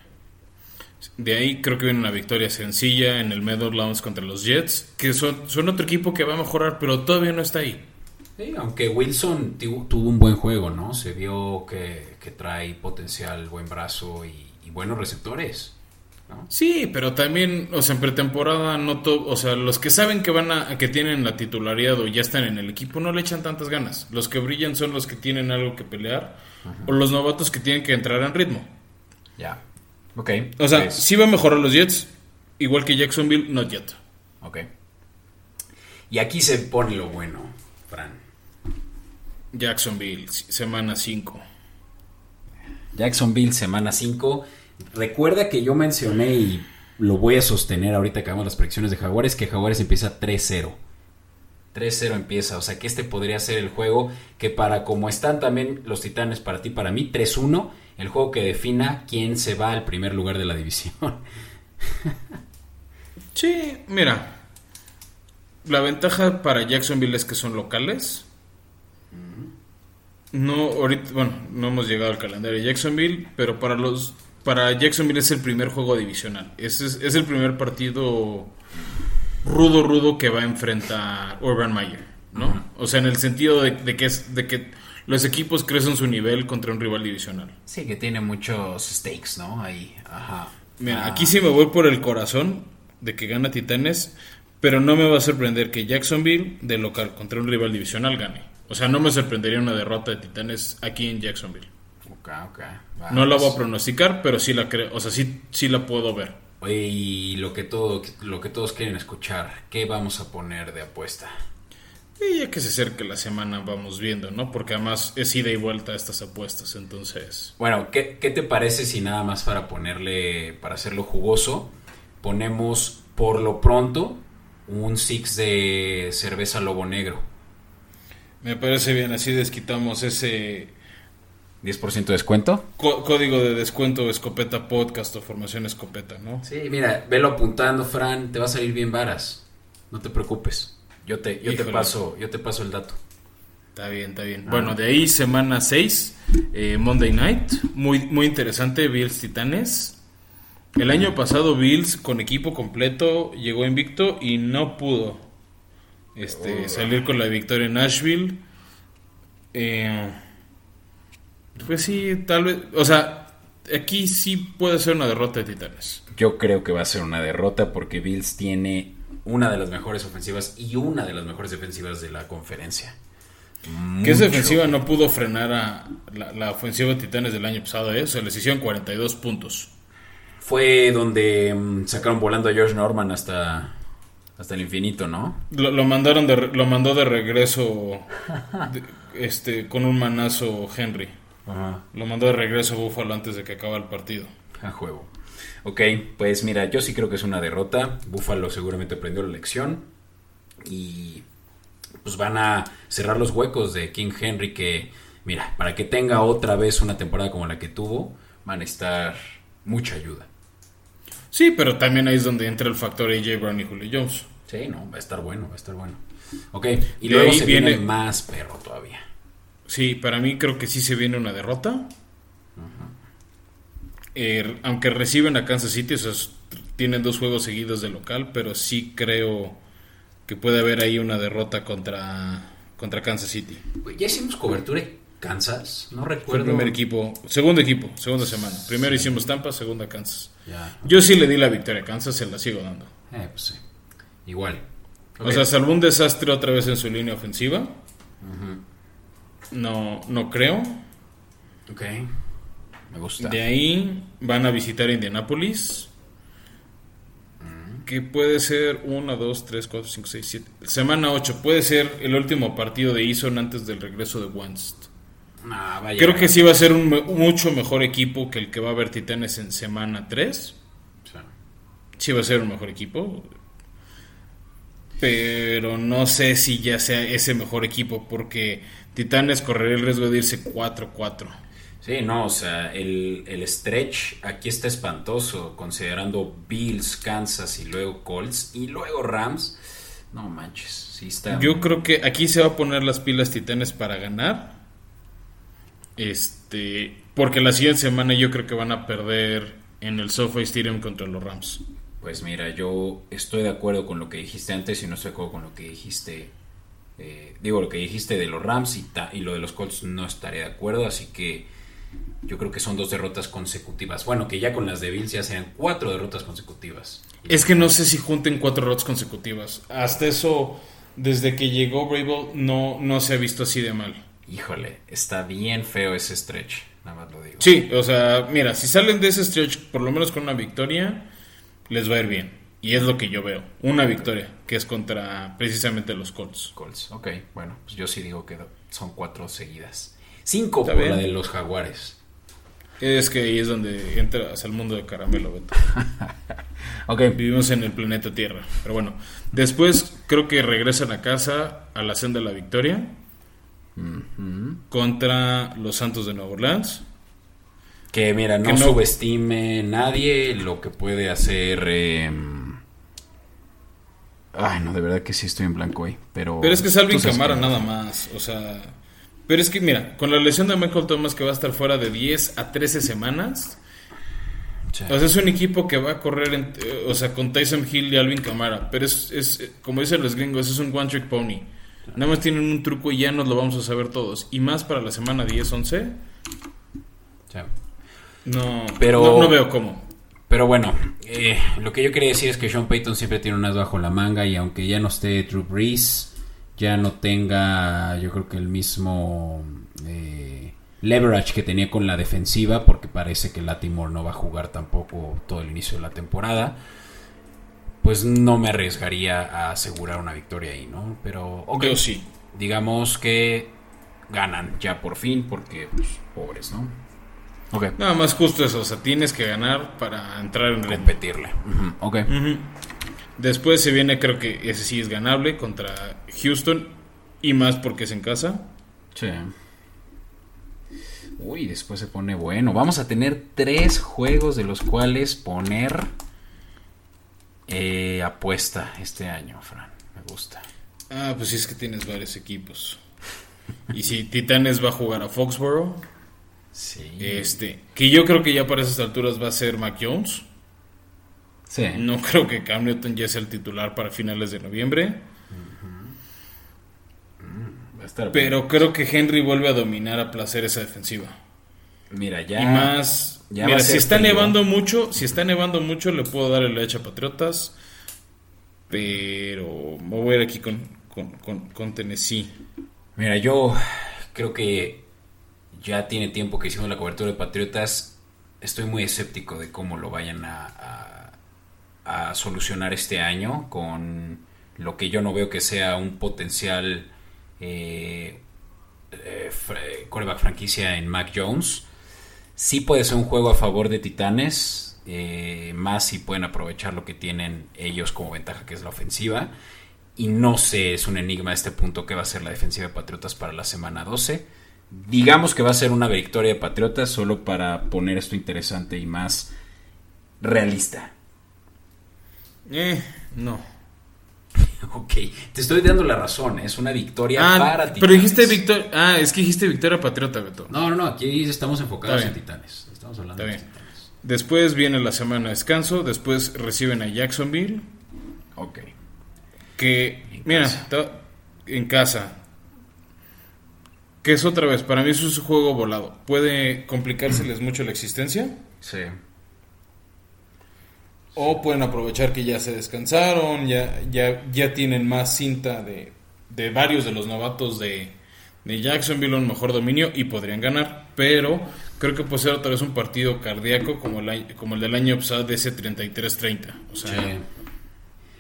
De ahí creo que viene una victoria sencilla en el Meadowlands contra los Jets, que son, son otro equipo que va a mejorar, pero todavía no está ahí. Sí, aunque Wilson tu- tuvo un buen juego, ¿no? Se vio que, que trae potencial, buen brazo y, y buenos receptores, ¿no? Sí, pero también, o sea, en pretemporada no to- o sea, los que saben que van a que tienen la titularidad o ya están en el equipo no le echan tantas ganas. Los que brillan son los que tienen algo que pelear o los novatos que tienen que entrar en ritmo. Ya. Ok. O sea, pues, sí va a mejorar los Jets, igual que Jacksonville, not yet. Ok. Y aquí se pone lo bueno, Fran. Jacksonville, semana 5. Jacksonville, semana 5. Recuerda que yo mencioné y lo voy a sostener ahorita que hagamos las predicciones de Jaguares, que Jaguares empieza 3-0. 3-0 empieza, o sea que este podría ser el juego que para como están también los Titanes para ti, para mí, 3-1, el juego que defina quién se va al primer lugar de la división. Sí, mira. La ventaja para Jacksonville es que son locales. No, ahorita, bueno, no hemos llegado al calendario de Jacksonville, pero para los para Jacksonville es el primer juego divisional. Ese es, es el primer partido rudo, rudo que va a enfrentar Urban Meyer, ¿no? O sea, en el sentido de, de que es de que los equipos crecen su nivel contra un rival divisional. Sí, que tiene muchos stakes, ¿no? Ahí, ajá. Mira, Ah, aquí sí me voy por el corazón de que gana Titanes, pero no me va a sorprender que Jacksonville de local contra un rival divisional gane. O sea, no me sorprendería una derrota de Titanes aquí en Jacksonville. Ok, ok. No la voy a pronosticar, pero sí la creo, o sea, sí, sí la puedo ver. Oye, y lo que, todo, lo que todos quieren escuchar, ¿qué vamos a poner de apuesta? Y ya que se acerque la semana vamos viendo, ¿no? Porque además es ida y vuelta a estas apuestas, entonces... Bueno, ¿qué, qué te parece si nada más para ponerle, para hacerlo jugoso, ponemos por lo pronto un six de cerveza lobo negro? Me parece bien, así desquitamos ese 10% de descuento. có- código de descuento escopeta podcast o formación escopeta, ¿no? Sí, mira, velo apuntando, Fran, te va a salir bien varas. No te preocupes. Yo te, yo te paso, yo te paso el dato. Está bien, está bien. Ah. Bueno, de ahí semana 6, Monday Night, muy, muy interesante, Bills Titanes. El año pasado Bills con equipo completo llegó invicto y no pudo este, Oh. salir con la victoria en Nashville. Eh, pues sí, tal vez, o sea, aquí sí puede ser una derrota de Titanes. Yo creo que va a ser una derrota porque Bills tiene una de las mejores ofensivas y una de las mejores defensivas de la conferencia. Que esa Mucho. defensiva no pudo frenar a la, la ofensiva de Titanes del año pasado, ¿eh? O sea, les hicieron 42 puntos. Fue donde mm, sacaron volando a George Norman hasta, hasta el infinito, ¿no? Lo, lo mandaron de, lo mandó de regreso de- este con un manazo Henry. Ajá. Lo mandó de regreso a Buffalo antes de que acaba el partido. A juego. Ok, pues mira, yo sí creo que es una derrota. Buffalo seguramente aprendió la lección. Y pues van a cerrar los huecos de King Henry que, mira, para que tenga otra vez una temporada como la que tuvo, van a estar mucha ayuda. Sí, pero también ahí es donde entra el factor AJ Brown y Julio Jones. Sí, no, va a estar bueno, va a estar bueno. Ok, y De luego se viene, viene- más perro todavía. Sí, para mí creo que sí se viene una derrota. Eh, aunque reciben a Kansas City, o sea, tienen dos juegos seguidos de local, pero sí creo que puede haber ahí una derrota contra contra Kansas City. Ya hicimos cobertura en Kansas, no Fue recuerdo. el primer equipo, segundo equipo, segunda semana. Primero hicimos Tampa, segunda Kansas. Ya. Yo sí le di la victoria a Kansas, se la sigo dando. Eh, pues sí. Igual. O sea, salvo un desastre otra vez en su línea ofensiva. No, no creo. Ok. Me gusta. De ahí van a visitar Indianapolis. Que puede ser 1, 2, 3, 4, 5, 6, 7. Semana 8. Puede ser el último partido de Eason antes del regreso de Wentz. Ah, vaya. Creo que sí va a ser un mucho mejor equipo que el que va a ver Titanes en semana 3. O sea, Sí va a ser un mejor equipo. Pero no sé si ya sea ese mejor equipo. Porque Titanes correría el riesgo de irse 4-4. Sí, no, o sea, el, el stretch aquí está espantoso, considerando Bills, Kansas y luego Colts y luego Rams. No manches, sí está. Yo creo que aquí se va a poner las pilas Titanes para ganar. Este, porque la siguiente semana yo creo que van a perder en el SoFi Stadium contra los Rams. Pues mira, yo estoy de acuerdo con lo que dijiste antes y no estoy de acuerdo con lo que dijiste. eh, digo, lo que dijiste de los Rams y, ta- y lo de los Colts no estaré de acuerdo, así que yo creo que son dos derrotas consecutivas. Bueno, que ya con las de Bills ya serían cuatro derrotas consecutivas. Es que no sé si junten cuatro rots consecutivas. Hasta eso, desde que llegó Brable, no, no se ha visto así de mal. Híjole, está bien feo ese stretch, nada más lo digo. Sí, o sea, mira, si salen de ese stretch por lo menos con una victoria, les va a ir bien. Y es lo que yo veo. Una victoria, que es contra precisamente los Colts. Colts. Ok, bueno, pues yo sí digo que son cuatro seguidas. Cinco por bien. la de los Jaguares. Es que ahí es donde entras al mundo de caramelo, Beto. Ok, Vivimos en el planeta Tierra. Pero bueno, después creo que regresan a casa a la senda de la victoria contra los Santos de Nueva Orleans. que mira, no, Que no- subestime nadie lo que puede hacer. eh, Ay, no, de verdad que sí estoy en blanco ahí. Pero, Pero es que Salvin Camara nada más. O sea, pero es que mira, con la lesión de Michael Thomas que va a estar fuera de 10 a 13 semanas. Sí. O sea, es un equipo que va a correr, en- o sea, con Tyson Hill y Alvin Camara. Pero es, es, como dicen los gringos, es un one trick pony. Nada más tienen un truco y ya nos lo vamos a saber todos. Y más para la semana 10-11, Sí. no, Pero- no, no veo cómo. Pero bueno, eh, lo que yo quería decir es que Sean Payton siempre tiene un as bajo la manga y aunque ya no esté Drew Brees, ya no tenga, yo creo que el mismo eh, leverage que tenía con la defensiva, porque parece que Latimore no va a jugar tampoco todo el inicio de la temporada, pues no me arriesgaría a asegurar una victoria ahí, ¿no? Pero, ok, Yo sí. digamos que ganan ya por fin, porque, pues, pobres, ¿no? Ok, Nada más justo eso, o sea, tienes que ganar para entrar en competirle. Ok. Ujú. Después se viene, creo que ese sí es ganable contra Houston y más porque es en casa. Sí. Uy, después se pone bueno. Vamos a tener tres juegos de los cuales poner eh, apuesta este año, Fran. Me gusta. Ah, pues sí es que tienes varios equipos. Y si Titanes va a jugar a Foxborough, Sí. este, que yo creo que ya para esas alturas va a ser Mac Jones. Sí. No creo que Cam Newton ya sea el titular para finales de noviembre. Va a estar Pero creo que Henry vuelve a dominar a placer esa defensiva. Mira, ya. y más. ya mira, si está frío. nevando mucho, si está nevando mucho, le puedo dar el leche a Patriotas. Pero me voy a ir aquí con, con, con- con Tennessee. Mira, yo creo que ya tiene tiempo que hicimos la cobertura de Patriotas. Estoy muy escéptico de cómo lo vayan a, a- a solucionar este año con lo que yo no veo que sea un potencial eh, eh, quarterback franquicia en Mac Jones. Sí puede ser un juego a favor de Titanes, eh, más si pueden aprovechar lo que tienen ellos como ventaja, que es la ofensiva. Y no sé, es un enigma a este punto que va a ser la defensiva de Patriotas para la semana 12. Digamos que va a ser una victoria de Patriotas solo para poner esto interesante y más realista. Eh, no. Ok, te estoy dando la razón, es una victoria Ah, para Titanes. pero dijiste victoria. Ah, es que dijiste victoria Patriota, Beto. No, no, no, aquí estamos enfocados en. Titanes. Estamos hablando Está de bien. Titanes. Después viene la semana de descanso. Después reciben a Jacksonville. Ok. Que, En mira, casa. en casa. Que es otra vez, para mí eso es un juego volado. Puede complicárseles mucho la existencia. Sí. O pueden aprovechar que ya se descansaron, ya, ya, ya tienen más cinta de, de varios de los novatos de, de Jacksonville, un mejor dominio y podrían ganar. Pero creo que puede ser otra vez un partido cardíaco como el, como el del año pasado de ese 33-30. O sea, Sí.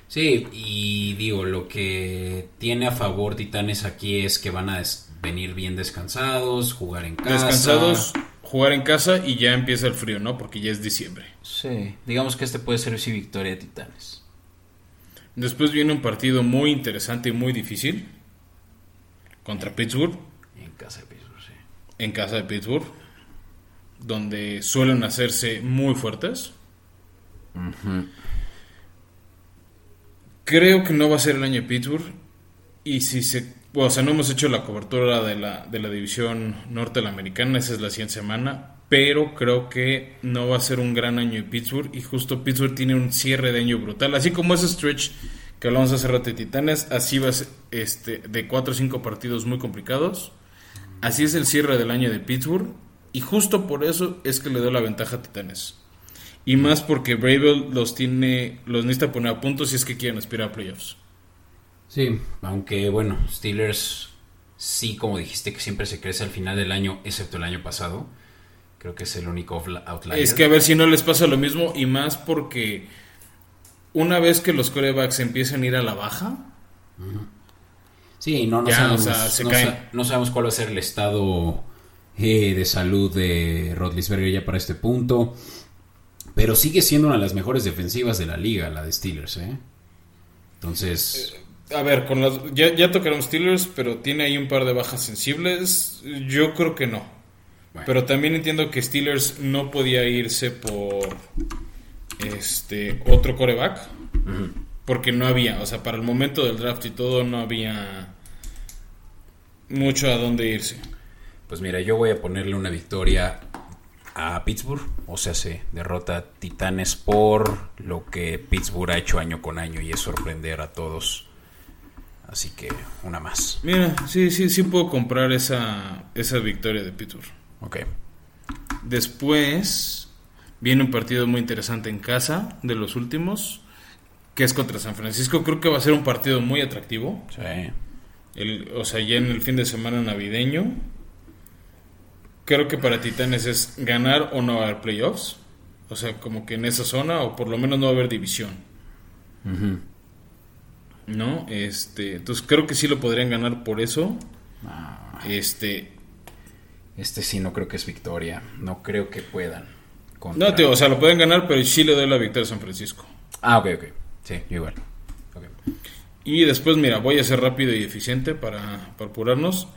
Sí, y digo, lo que tiene a favor Titanes aquí es que van a venir bien descansados, jugar en casa. descansados, jugar en casa y ya empieza el frío, ¿no? Porque ya es diciembre. Sí, digamos que este puede ser sí victoria de Titanes. Después viene un partido muy interesante y muy difícil contra Pittsburgh, En casa de Pittsburgh, sí. en casa de Pittsburgh, donde suelen hacerse muy fuertes. Creo que no va a ser el año de Pittsburgh. Y si se. O sea, no hemos hecho la cobertura de la, de la división norte de la americana, esa es la siguiente semana. Pero creo que no va a ser un gran año de Pittsburgh. Y justo Pittsburgh tiene un cierre de año brutal. Así como ese stretch que hablamos hace rato de Titanes, así va este, de 4 o 5 partidos muy complicados. Así es el cierre del año de Pittsburgh. Y justo por eso es que le doy la ventaja a Titanes. Y más porque Bravel los tiene, los necesita poner a punto si es que quieren aspirar a playoffs. Sí, aunque bueno, Steelers sí, como dijiste, que siempre se crece al final del año, excepto el año pasado. Creo que es el único outlier. Es que a ver si no les pasa lo mismo y más porque una vez que los corebacks empiezan a ir a la baja, Sí, no, no, Ya, sabemos, o sea, se no, caen. sa- no sabemos cuál va a ser el estado eh, de salud de Rodlisberger ya para este punto. Pero sigue siendo una de las mejores defensivas de la liga, la de Steelers, ¿eh? Entonces, a ver, con las, ya, ya tocaron Steelers, pero tiene ahí un par de bajas sensibles. Yo creo que no. Bueno. Pero también entiendo que Steelers no podía irse por este otro coreback. Porque no había, o sea, para el momento del draft y todo no había mucho a dónde irse. pues mira, yo voy a ponerle una victoria a Pittsburgh. O sea, se derrota a Titanes por lo que Pittsburgh ha hecho año con año y es sorprender a todos. Así que una más. Mira, sí, sí, sí puedo comprar esa, esa victoria de Pittsburgh. Ok. Después viene un partido muy interesante en casa de los últimos, que es contra San Francisco. Creo que va a ser un partido muy atractivo. Sí. El, o sea, ya en el fin de semana navideño. Creo que para Titanes es ganar o no va a haber playoffs. O sea, como que en esa zona, o por lo menos no va a haber división. ¿No? Este, entonces creo que sí lo podrían ganar por eso. Este, Este sí no creo que es victoria. No creo que puedan. contra- no, tío, o sea, lo pueden ganar, pero sí le doy la victoria a San Francisco. Ah, ok, ok. Sí, yo igual. Y después, mira, voy a ser rápido y eficiente para, para apurarnos.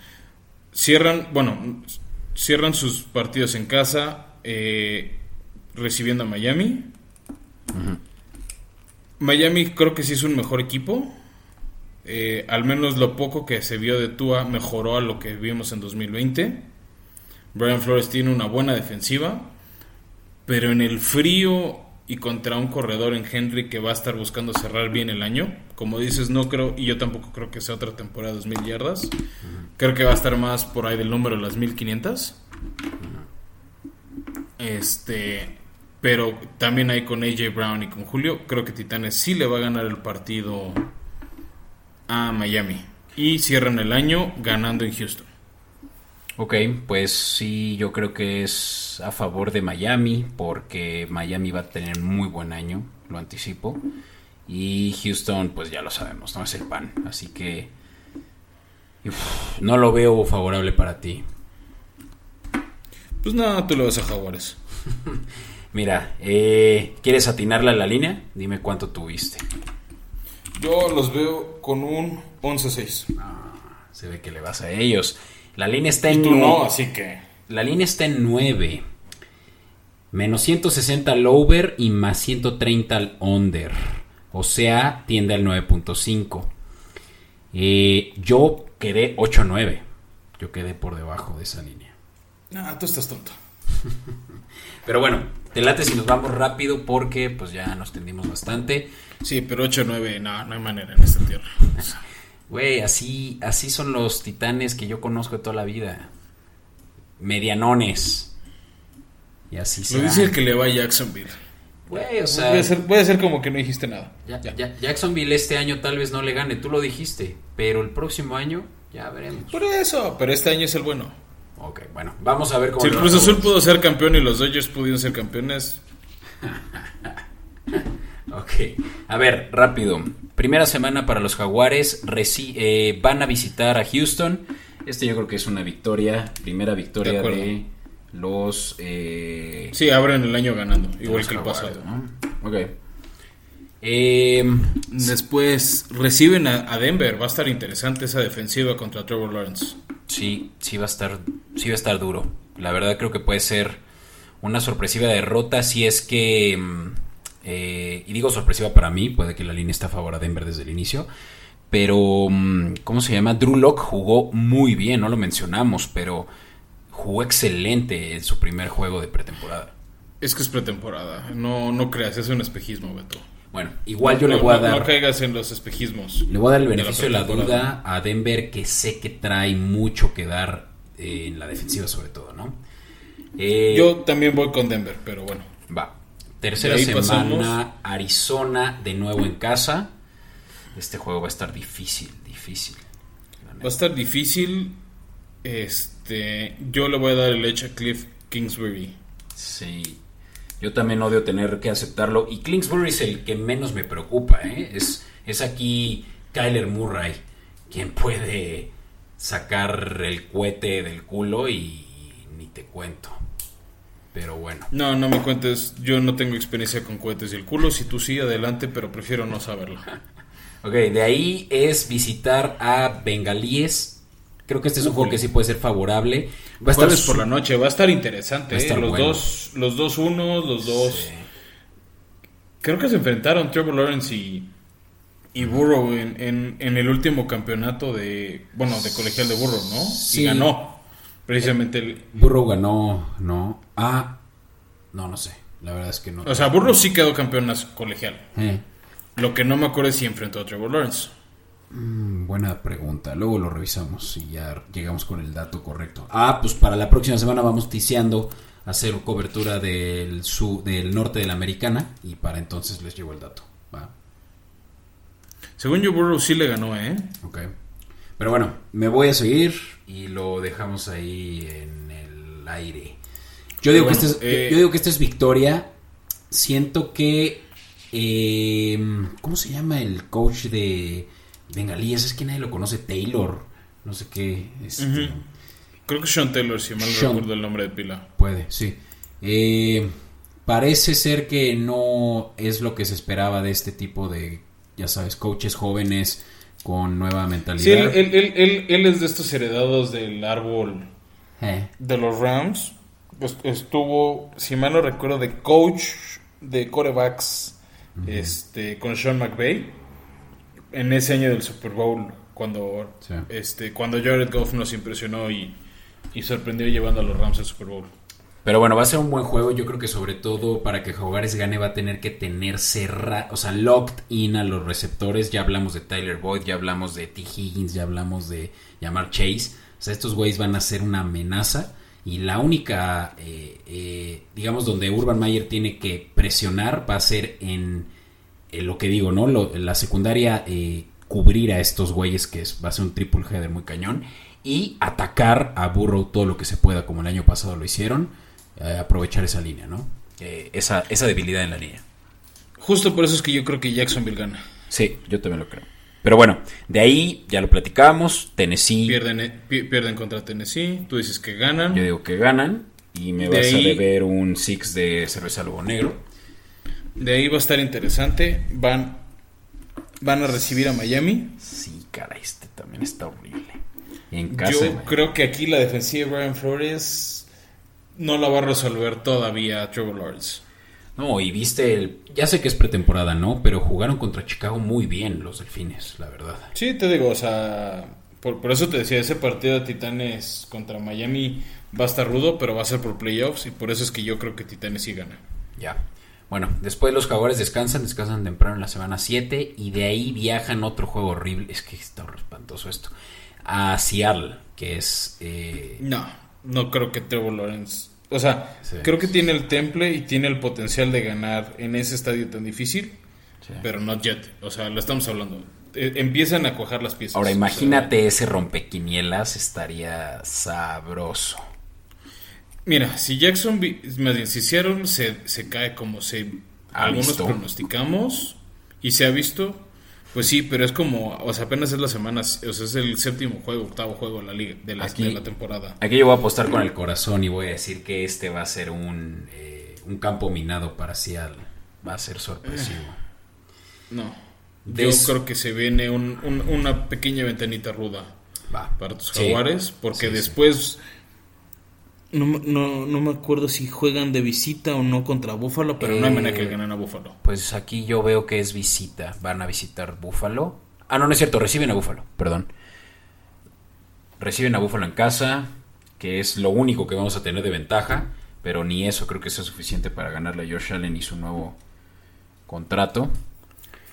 Cierran, bueno, cierran sus partidos en casa eh, recibiendo a Miami. Miami creo que sí es un mejor equipo. Eh, al menos lo poco que se vio de Tua mejoró a lo que vimos en 2020. Brian Flores tiene una buena defensiva. Pero en el frío y contra un corredor en Henry que va a estar buscando cerrar bien el año. Como dices, no creo, y yo tampoco creo que sea otra temporada de 2.000 yardas. Creo que va a estar más por ahí del número de las 1.500. Este, pero también ahí con AJ Brown y con Julio, creo que Titanes sí le va a ganar el partido a Miami. Y cierran el año ganando en Houston. Ok, pues sí, yo creo que es a favor de Miami, porque Miami va a tener muy buen año, lo anticipo. Y Houston, pues ya lo sabemos, no es el pan. Así que uf, no lo veo favorable para ti. Pues nada, tú lo ves a Jaguares. Mira, eh, ¿quieres atinarle a la línea? Dime cuánto tuviste. Yo los veo con un 11-6. Se ve que le vas a ellos. La línea está Y en tú nue- no, así que... La línea está en 9. Menos 160 al over y más 130 al under. O sea, tiende al 9.5. Eh, yo quedé 8-9. Yo quedé por debajo de esa línea. Nah, tú estás tonto. Pero bueno, te late si nos vamos rápido porque pues ya nos tendimos bastante. Sí, pero 8-9, no, no hay manera en esta tierra. Güey, así, así son los titanes que yo conozco de toda la vida. Medianones. Y así Lo será. dice el que le va a Jacksonville. Güey, o sea, Voy a, hacer, voy a hacer como que no dijiste nada. ya- Ya. ya- Jacksonville este año tal vez no le gane, tú lo dijiste, pero el próximo año ya veremos. Por eso, pero este año es el bueno. Ok, bueno, vamos a ver cómo Si el Cruz Azul pudo ser campeón y los Dodgers pudieron ser campeones, Ok, a ver, rápido. Primera semana para los Jaguares, reci- eh, van a visitar a Houston. Este yo creo que es una victoria, primera victoria de, los... eh, sí, abren el año ganando, igual que el Jaguares, pasado. ¿no? Ok. Eh, Después reciben a, a Denver. Va a estar interesante esa defensiva contra Trevor Lawrence. Sí, sí va a estar, sí va a estar duro. La verdad creo que puede ser una sorpresiva derrota si es que, mm, eh, y digo sorpresiva para mí, puede que la línea esté a favor a Denver desde el inicio, pero, mm, ¿cómo se llama? Drew Lock jugó muy bien, no lo mencionamos, pero jugó excelente en su primer juego de pretemporada. Es que es pretemporada. No, no creas, es un espejismo, Beto. Bueno, igual yo le voy a dar... No caigas en los espejismos. Le voy a dar el de la beneficio de la duda a Denver, que sé que trae mucho que dar eh, en la defensiva, sobre todo, ¿no? Eh, Yo también voy con Denver, pero bueno. Va. Tercera semana, pasamos. Arizona de nuevo en casa. Este juego va a estar difícil, difícil. Va a estar difícil. Este, yo le voy a dar el edge a Cliff Kingsbury. Sí. Yo también odio tener que aceptarlo. Y Kingsbury es el que menos me preocupa, ¿eh? Es, es aquí Kyler Murray quien puede sacar el cohete del culo y ni te cuento. Pero bueno. No, no me cuentes. Yo no tengo experiencia con cohetes y el culo. Si tú sí, adelante, pero prefiero no saberlo. Ok, de ahí es visitar a Bengalíes. Creo que este es un juego que sí puede ser favorable. Va a estar por la noche. Va a estar interesante. Va a ¿eh? estar los, bueno. dos, los dos unos, los dos. Sí. Creo que se enfrentaron Trevor Lawrence y, y Burrow en, en, en el último campeonato de. Bueno, de colegial de Burrow, ¿no? Sí. Y ganó. Precisamente. el- Burrow ganó, ¿no? Ah, no, no sé. La verdad es que no. o sea, Burrow sí quedó campeón colegial. Eh, Lo que no me acuerdo es si enfrentó a Trevor Lawrence. mm, buena pregunta. Luego lo revisamos y ya llegamos con el dato correcto. Ah, pues para la próxima semana vamos ticiando hacer cobertura del, su, del norte de la americana y para entonces les llevo el dato. ¿va? Según yo, Burrow sí le ganó, ¿eh? Ok. Pero bueno, me voy a seguir y lo dejamos ahí en el aire. Yo digo, Bueno, que, este es, eh, yo digo que esta es victoria. Siento que... eh, ¿Cómo se llama el coach de Bengalíes? Es que nadie lo conoce. Taylor. No sé qué. este. Creo que Sean Taylor, si mal no Sean. recuerdo el nombre de pila. Puede, sí. Eh, parece ser que no es lo que se esperaba de este tipo de, ya sabes, coaches jóvenes con nueva mentalidad. Sí, él, él, él, él- él es de estos heredados del árbol Eh, de los Rams. Pues estuvo, si mal no recuerdo, de coach de corebacks este, con Sean McVay en ese año del Super Bowl cuando, Sí. este, cuando Jared Goff nos impresionó y, y sorprendió llevando a los Rams al Super Bowl. Pero bueno, va a ser un buen juego. Yo creo que sobre todo para que Jaguares gane va a tener que tener cerra, o sea, locked in a los receptores. Ya hablamos de Tyler Boyd, ya hablamos de T. Higgins, ya hablamos de Yamar Chase. O sea, estos güeyes van a ser una amenaza. Y la única, eh, eh, digamos, donde Urban Meyer tiene que presionar va a ser en, en lo que digo, ¿no? Lo- la secundaria, eh, cubrir a estos güeyes, que es- va a ser un triple header muy cañón. Y atacar a Burrow todo lo que se pueda, como el año pasado lo hicieron. Eh, aprovechar esa línea, ¿no? Eh, esa, esa debilidad en la línea. Justo por eso es que yo creo que Jacksonville gana. Sí, yo también lo creo. Pero bueno, de ahí ya lo platicamos. Tennessee, Pierden, eh, pierden contra Tennessee, tú dices que ganan. yo digo que ganan. Y me De vas a ahí- deber un six de cerveza lobo negro. De ahí va a estar interesante. Van, van a recibir a Miami. Sí, cara, este también está horrible. Y en casa. Yo creo que aquí la defensiva de Brian Flores no la va a resolver todavía Trevor Lawrence. No, y viste el. Ya sé que es pretemporada, ¿no? Pero jugaron contra Chicago muy bien los delfines, la verdad. Sí, te digo, o sea, por, por eso te decía, ese partido de Titanes contra Miami va a estar rudo, pero va a ser por playoffs y por eso es que yo creo que Titanes sí gana. Ya. Bueno, después los Jaguares descansan, descansan temprano en la semana 7 y de ahí viajan otro juego horrible, es que está espantoso esto, a Seattle, que es... eh, No, no creo que Trevor Lawrence. O sea, Sí. creo que tiene el temple y tiene el potencial de ganar en ese estadio tan difícil, pero no yet. O sea, lo estamos hablando. Eh, empiezan a cuajar las piezas. Ahora O sea, imagínate ese rompequinielas, estaría sabroso. mira, si Jackson, más bien, si Seattle se, se cae como se algunos visto. pronosticamos y se ha visto, pues sí, pero es como, o sea, apenas es la semana, o sea, es el séptimo juego, octavo juego de la liga, de la, Aquí- de la temporada. Aquí yo voy a apostar con el corazón y voy a decir que este va a ser un, eh, un campo minado para Seattle. Va a ser sorpresivo. No. Des- Yo creo que se viene un- un- una pequeña ventanita ruda Va. para tus Sí. jaguares, porque Sí, sí. No, me- no, no me acuerdo si juegan de visita o no contra Búfalo, pero no hay Eh, manera que ganen a Búfalo. Pues aquí yo veo que es visita. Van a visitar Búfalo. Ah, no, no es cierto. Reciben a Búfalo. Perdón. Reciben a Búfalo en casa, que es lo único que vamos a tener de ventaja. Pero ni eso creo que sea suficiente para ganarle a Josh Allen y su nuevo contrato.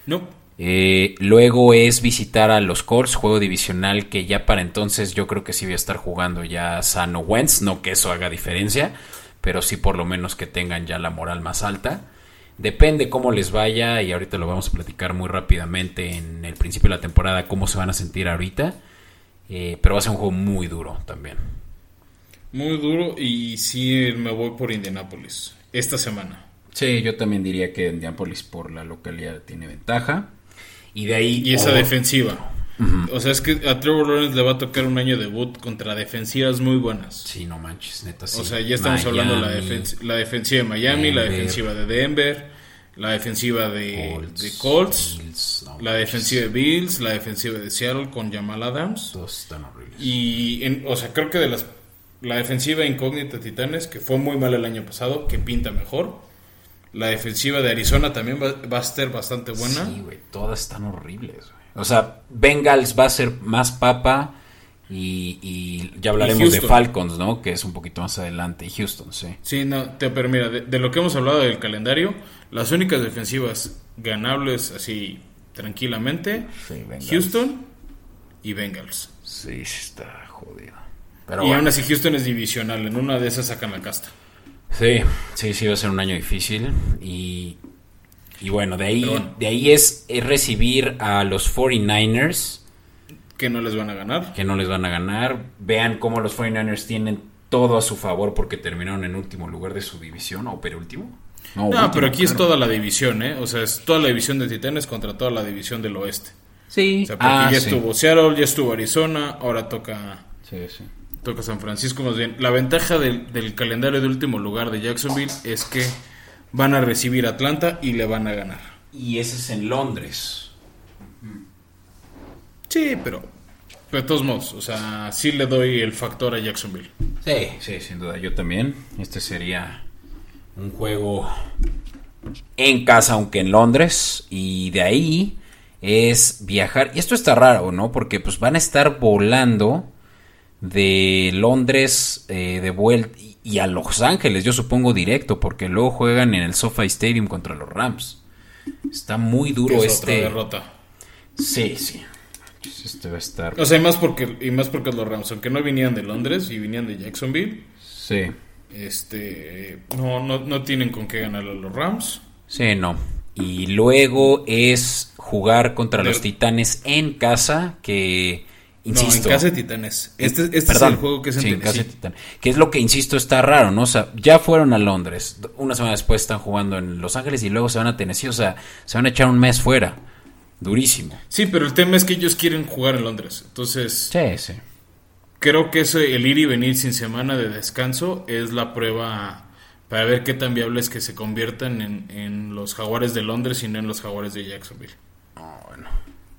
No, Eh, luego es visitar a los Colts, juego divisional que ya para entonces yo creo que sí voy a estar jugando ya sano Wentz, no que eso haga diferencia, pero sí por lo menos que tengan ya la moral más alta. Depende cómo les vaya y ahorita lo vamos a platicar muy rápidamente en el principio de la temporada cómo se van a sentir ahorita, eh, pero va a ser un juego muy duro también. muy duro y sí me voy por Indianapolis esta semana. Sí, yo también diría que Indianapolis por la localidad tiene ventaja. Y de ahí... Y esa oh, defensiva. O sea, es que a Trevor Lawrence le va a tocar un año de debut contra defensivas muy buenas. Sí, no manches, neta. sí. O sea, ya estamos hablando de la, Miami, defens- la defensiva de Miami, la Denver. defensiva de Denver, la defensiva de Colts, de Colts, Bills, no la defensiva de Bills, la defensiva de Seattle con Jamal Adams. Todos están horribles. Y, en- o sea, creo que de las la defensiva incógnita Titanes, que fue muy mal el año pasado, que pinta mejor. La defensiva de Arizona también va, va a ser bastante buena. Sí, güey, todas están horribles, güey. O sea, Bengals va a ser más papa y, y ya hablaremos de. Falcons, ¿no? Que es un poquito más adelante. Y Houston, sí. Sí, no, te, pero mira, de, de lo que hemos hablado del calendario, las únicas defensivas ganables así tranquilamente, Sí. Houston y Bengals. Sí, sí está jodido. Pero y bueno. aún así Houston es divisional, en una de esas sacan la casta. Sí, sí, sí, va a ser un año difícil. Y, y bueno, de ahí, bueno. de ahí es, es recibir a los 49ers, Que no les van a ganar. que no les van a ganar. Vean cómo los 49ers tienen todo a su favor porque terminaron en último lugar de su división, o penúltimo. No, último, pero aquí es toda la división, ¿eh? O sea, es toda la división de Titanes contra toda la división del oeste. Sí, O sea, porque ah, ya sí. estuvo Seattle, ya estuvo Arizona, ahora toca, Sí, sí. Toca San Francisco. Más bien, la ventaja del, del calendario de último lugar de Jacksonville es que van a recibir a Atlanta y le van a ganar. Y ese es en Londres. Sí, pero, pero de todos modos, o sea, sí le doy el factor a Jacksonville. Sí, sí, sin duda. Yo también. Este sería un juego en casa, aunque en Londres. Y de ahí es viajar. Y esto está raro, ¿no? Porque pues van a estar volando de Londres eh, de vuelta y- a Los Ángeles, yo supongo directo, porque luego juegan en el SoFi Stadium contra los Rams. Está muy duro es este. otra derrota. Sí, sí. Este va a estar. O sea, y más porque, y más porque los Rams, aunque no vinían de Londres y venían de Jacksonville, Sí. este, no, no, no tienen con qué ganar a los Rams. Sí, no. Y luego es jugar contra los Titanes en casa, que insisto. No, en casa de Titanes. Este, este Perdón, es el juego que es en sí, en casa de. Titanes. Que es lo que insisto está raro, ¿no? O sea, ya fueron a Londres, una semana después están jugando en Los Ángeles y luego se van a Tennessee, o sea, se van a echar un mes fuera. Durísimo. Sí, pero el tema es que ellos quieren jugar en Londres. Entonces, Sí, sí. creo que eso, el ir y venir sin semana de descanso es la prueba para ver qué tan viable es que se conviertan en, en los jaguares de Londres y no en los jaguares de Jacksonville. Ah, bueno,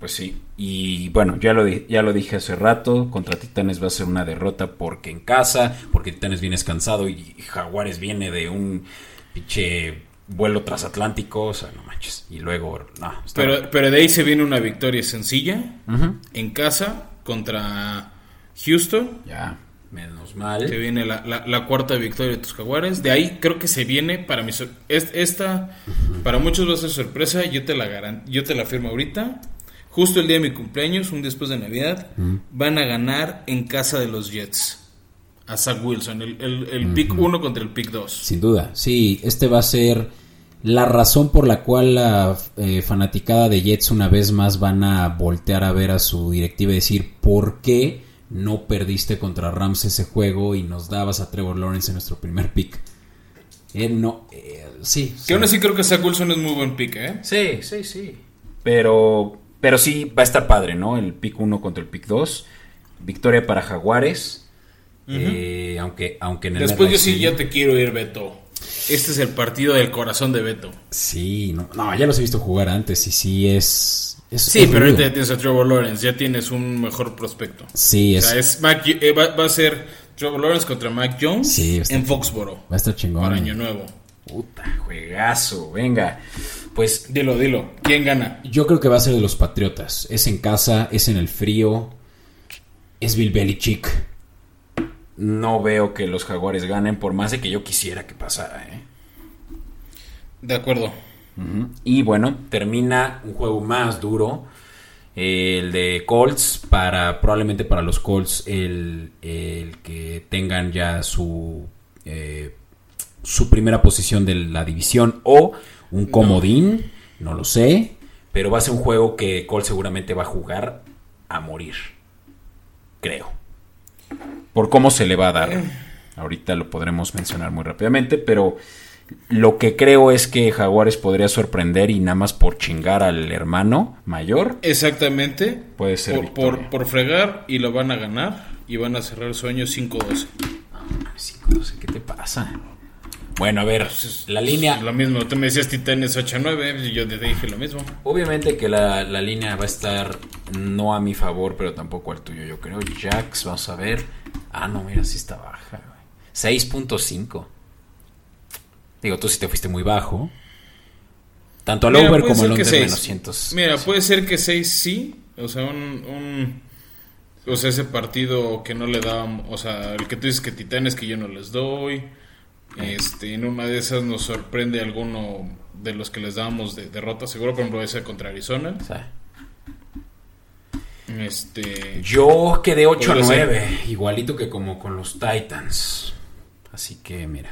pues sí. Y bueno, ya lo, ya lo dije hace rato, contra Titanes va a ser una derrota porque en casa, porque Titanes viene descansado y Jaguares viene de un pinche vuelo transatlántico, o sea, no manches. Y luego, no, Pero, pero de ahí se viene una victoria sencilla en casa contra Houston. Ya. Menos Se mal. viene la, la- la cuarta victoria de tus jaguares. De ahí creo que se viene para mi esta para muchos va a ser sorpresa. Yo te la garan- yo te la firmo ahorita. Justo el día de mi cumpleaños, un después de Navidad, van a ganar en casa de los Jets. A Zach Wilson, el, el, el pick 1 contra el pick 2. Sin duda, sí, este va a ser la razón por la cual la eh, fanaticada de Jets una vez más van a voltear a ver a su directiva y decir por qué no perdiste contra Rams ese juego y nos dabas a Trevor Lawrence en nuestro primer pick. Eh, no, eh, sí. Que aún así creo que Zach Wilson es muy buen pick, ¿eh? Sí, sí, sí. Pero, pero sí va a estar padre, ¿no? El pick 1 contra el pick 2. Victoria para Jaguares. Eh, aunque, aunque en el Después yo sí ya te quiero ir, Beto. Este es el partido del corazón de Beto. Sí, no, no, ya los he visto jugar antes y sí es... es Sí, pero ahorita ya tienes a Trevor Lawrence, ya tienes un mejor prospecto. Sí, O es, sea, es Mac- eh, va, va a ser Trevor Lawrence contra Mac Jones Sí, en. Foxboro va a estar chingón. para Año Nuevo. Puta, juegazo. Venga. Pues Dilo, dilo. ¿Quién gana? Yo creo que va a ser de los Patriotas. Es en casa, es en el frío. Es Bill Belichick. no veo que los Jaguares ganen por más de que yo quisiera que pasara, ¿eh? De acuerdo. Y bueno, termina Un juego más duro. El de Colts, para probablemente para los Colts, el, el que tengan ya su, eh, su primera posición de la división o un comodín, no lo sé. Pero va a ser un juego que Colts seguramente va a jugar a morir. Creo. por cómo se le va a dar. Ahorita lo podremos mencionar muy rápidamente, pero lo que creo es que Jaguares podría sorprender y nada más por chingar al hermano mayor Exactamente. Puede ser Por, por, por fregar y lo van a ganar y van a cerrar su año 5-12. 5-12, ¿qué te pasa? Bueno, a ver, la línea, Lo mismo, tú me decías Titanes 8-9 y yo te dije lo mismo. Obviamente que la, la línea va a estar no a mi favor, pero tampoco al tuyo, yo creo. Jax, vamos a ver. Ah, no, mira, sí está baja. güey. 6.5. Digo, tú sí te fuiste muy bajo. Tanto al Mira, over como al under menos 100. Mira, puede ser que 6 sí. O sea, un, un- O sea, ese partido que no le daban. O sea, el que tú dices que Titanes que yo no les doy. Este, en una de esas nos sorprende alguno de los que les dábamos de derrota. Seguro, por ejemplo, ese contra Arizona. Este. yo quedé 8 a Podría ser. 9, igualito que como con los Titans. Así que, mira,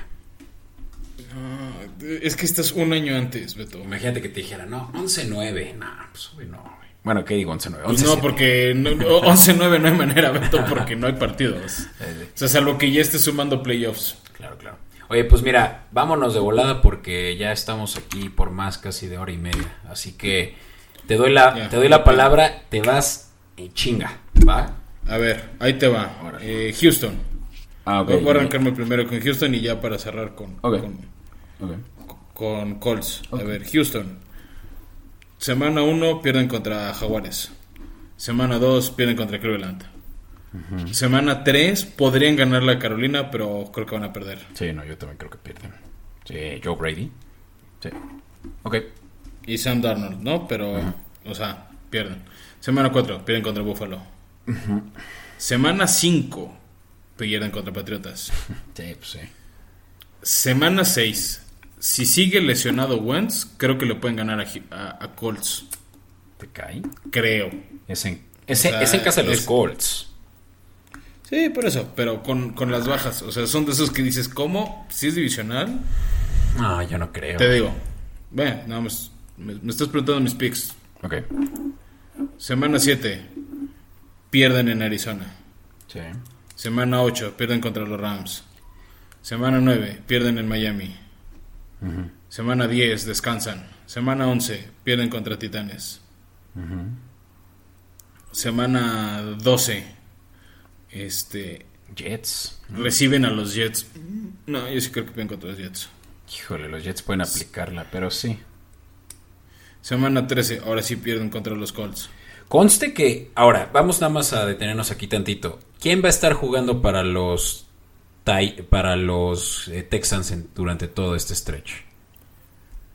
ah, es que estás un año antes, Beto. imagínate que te dijera, no, 11-9. No, pues no, güey. Bueno, ¿qué digo? 11-9. Pues no, porque no, 11-9 no hay manera, Beto, porque no hay partidos. O sea, salvo que ya estés sumando playoffs. Claro, claro. Oye, pues mira, vámonos de volada porque ya estamos aquí por más casi de hora y media. Así que te doy la, te doy la palabra, te vas en chinga, ¿va? A ver, ahí te va. Eh, Houston. Ah, ok. Voy a arrancarme primero con Houston y ya para cerrar con, con, con Colts. A ver, Houston. Semana 1 pierden contra Jaguares. Semana 2 pierden contra Cleveland. Semana 3 podrían ganar la Carolina, pero creo que van a perder. Sí, no, yo también creo que pierden. Sí, Joe Brady. Sí. Ok. Y Sam Darnold, ¿no? Pero, o sea, pierden. Semana 4 pierden contra Buffalo. Semana 5 pierden contra Patriotas. Sí, pues sí. Semana 6. Si sigue lesionado Wentz, creo que le pueden ganar a, Gi- a- a Colts. ¿Te cae? Creo. Es en, Es, O sea, es en casa de los es- Colts. Sí, por eso, pero con, con las bajas. O sea, son de esos que dices, ¿cómo? Si es divisional, No, yo no creo. te digo. Ve, nada más. Me, me estás preguntando mis picks. Ok. Semana 7. Pierden en Arizona. Sí. Semana 8. Pierden contra los Rams. Semana 9. Pierden en Miami. Semana 10. Descansan. Semana 11. Pierden contra Titanes. Semana 12. Este. Jets. Reciben a los Jets. No, yo sí creo que pierden contra los Jets. Híjole, los Jets pueden aplicarla, pero sí. Semana 13. Ahora sí pierden contra los Colts. Conste que, ahora, vamos nada más a detenernos aquí tantito. ¿Quién va a estar jugando para los para los eh, Texans en- durante todo este stretch?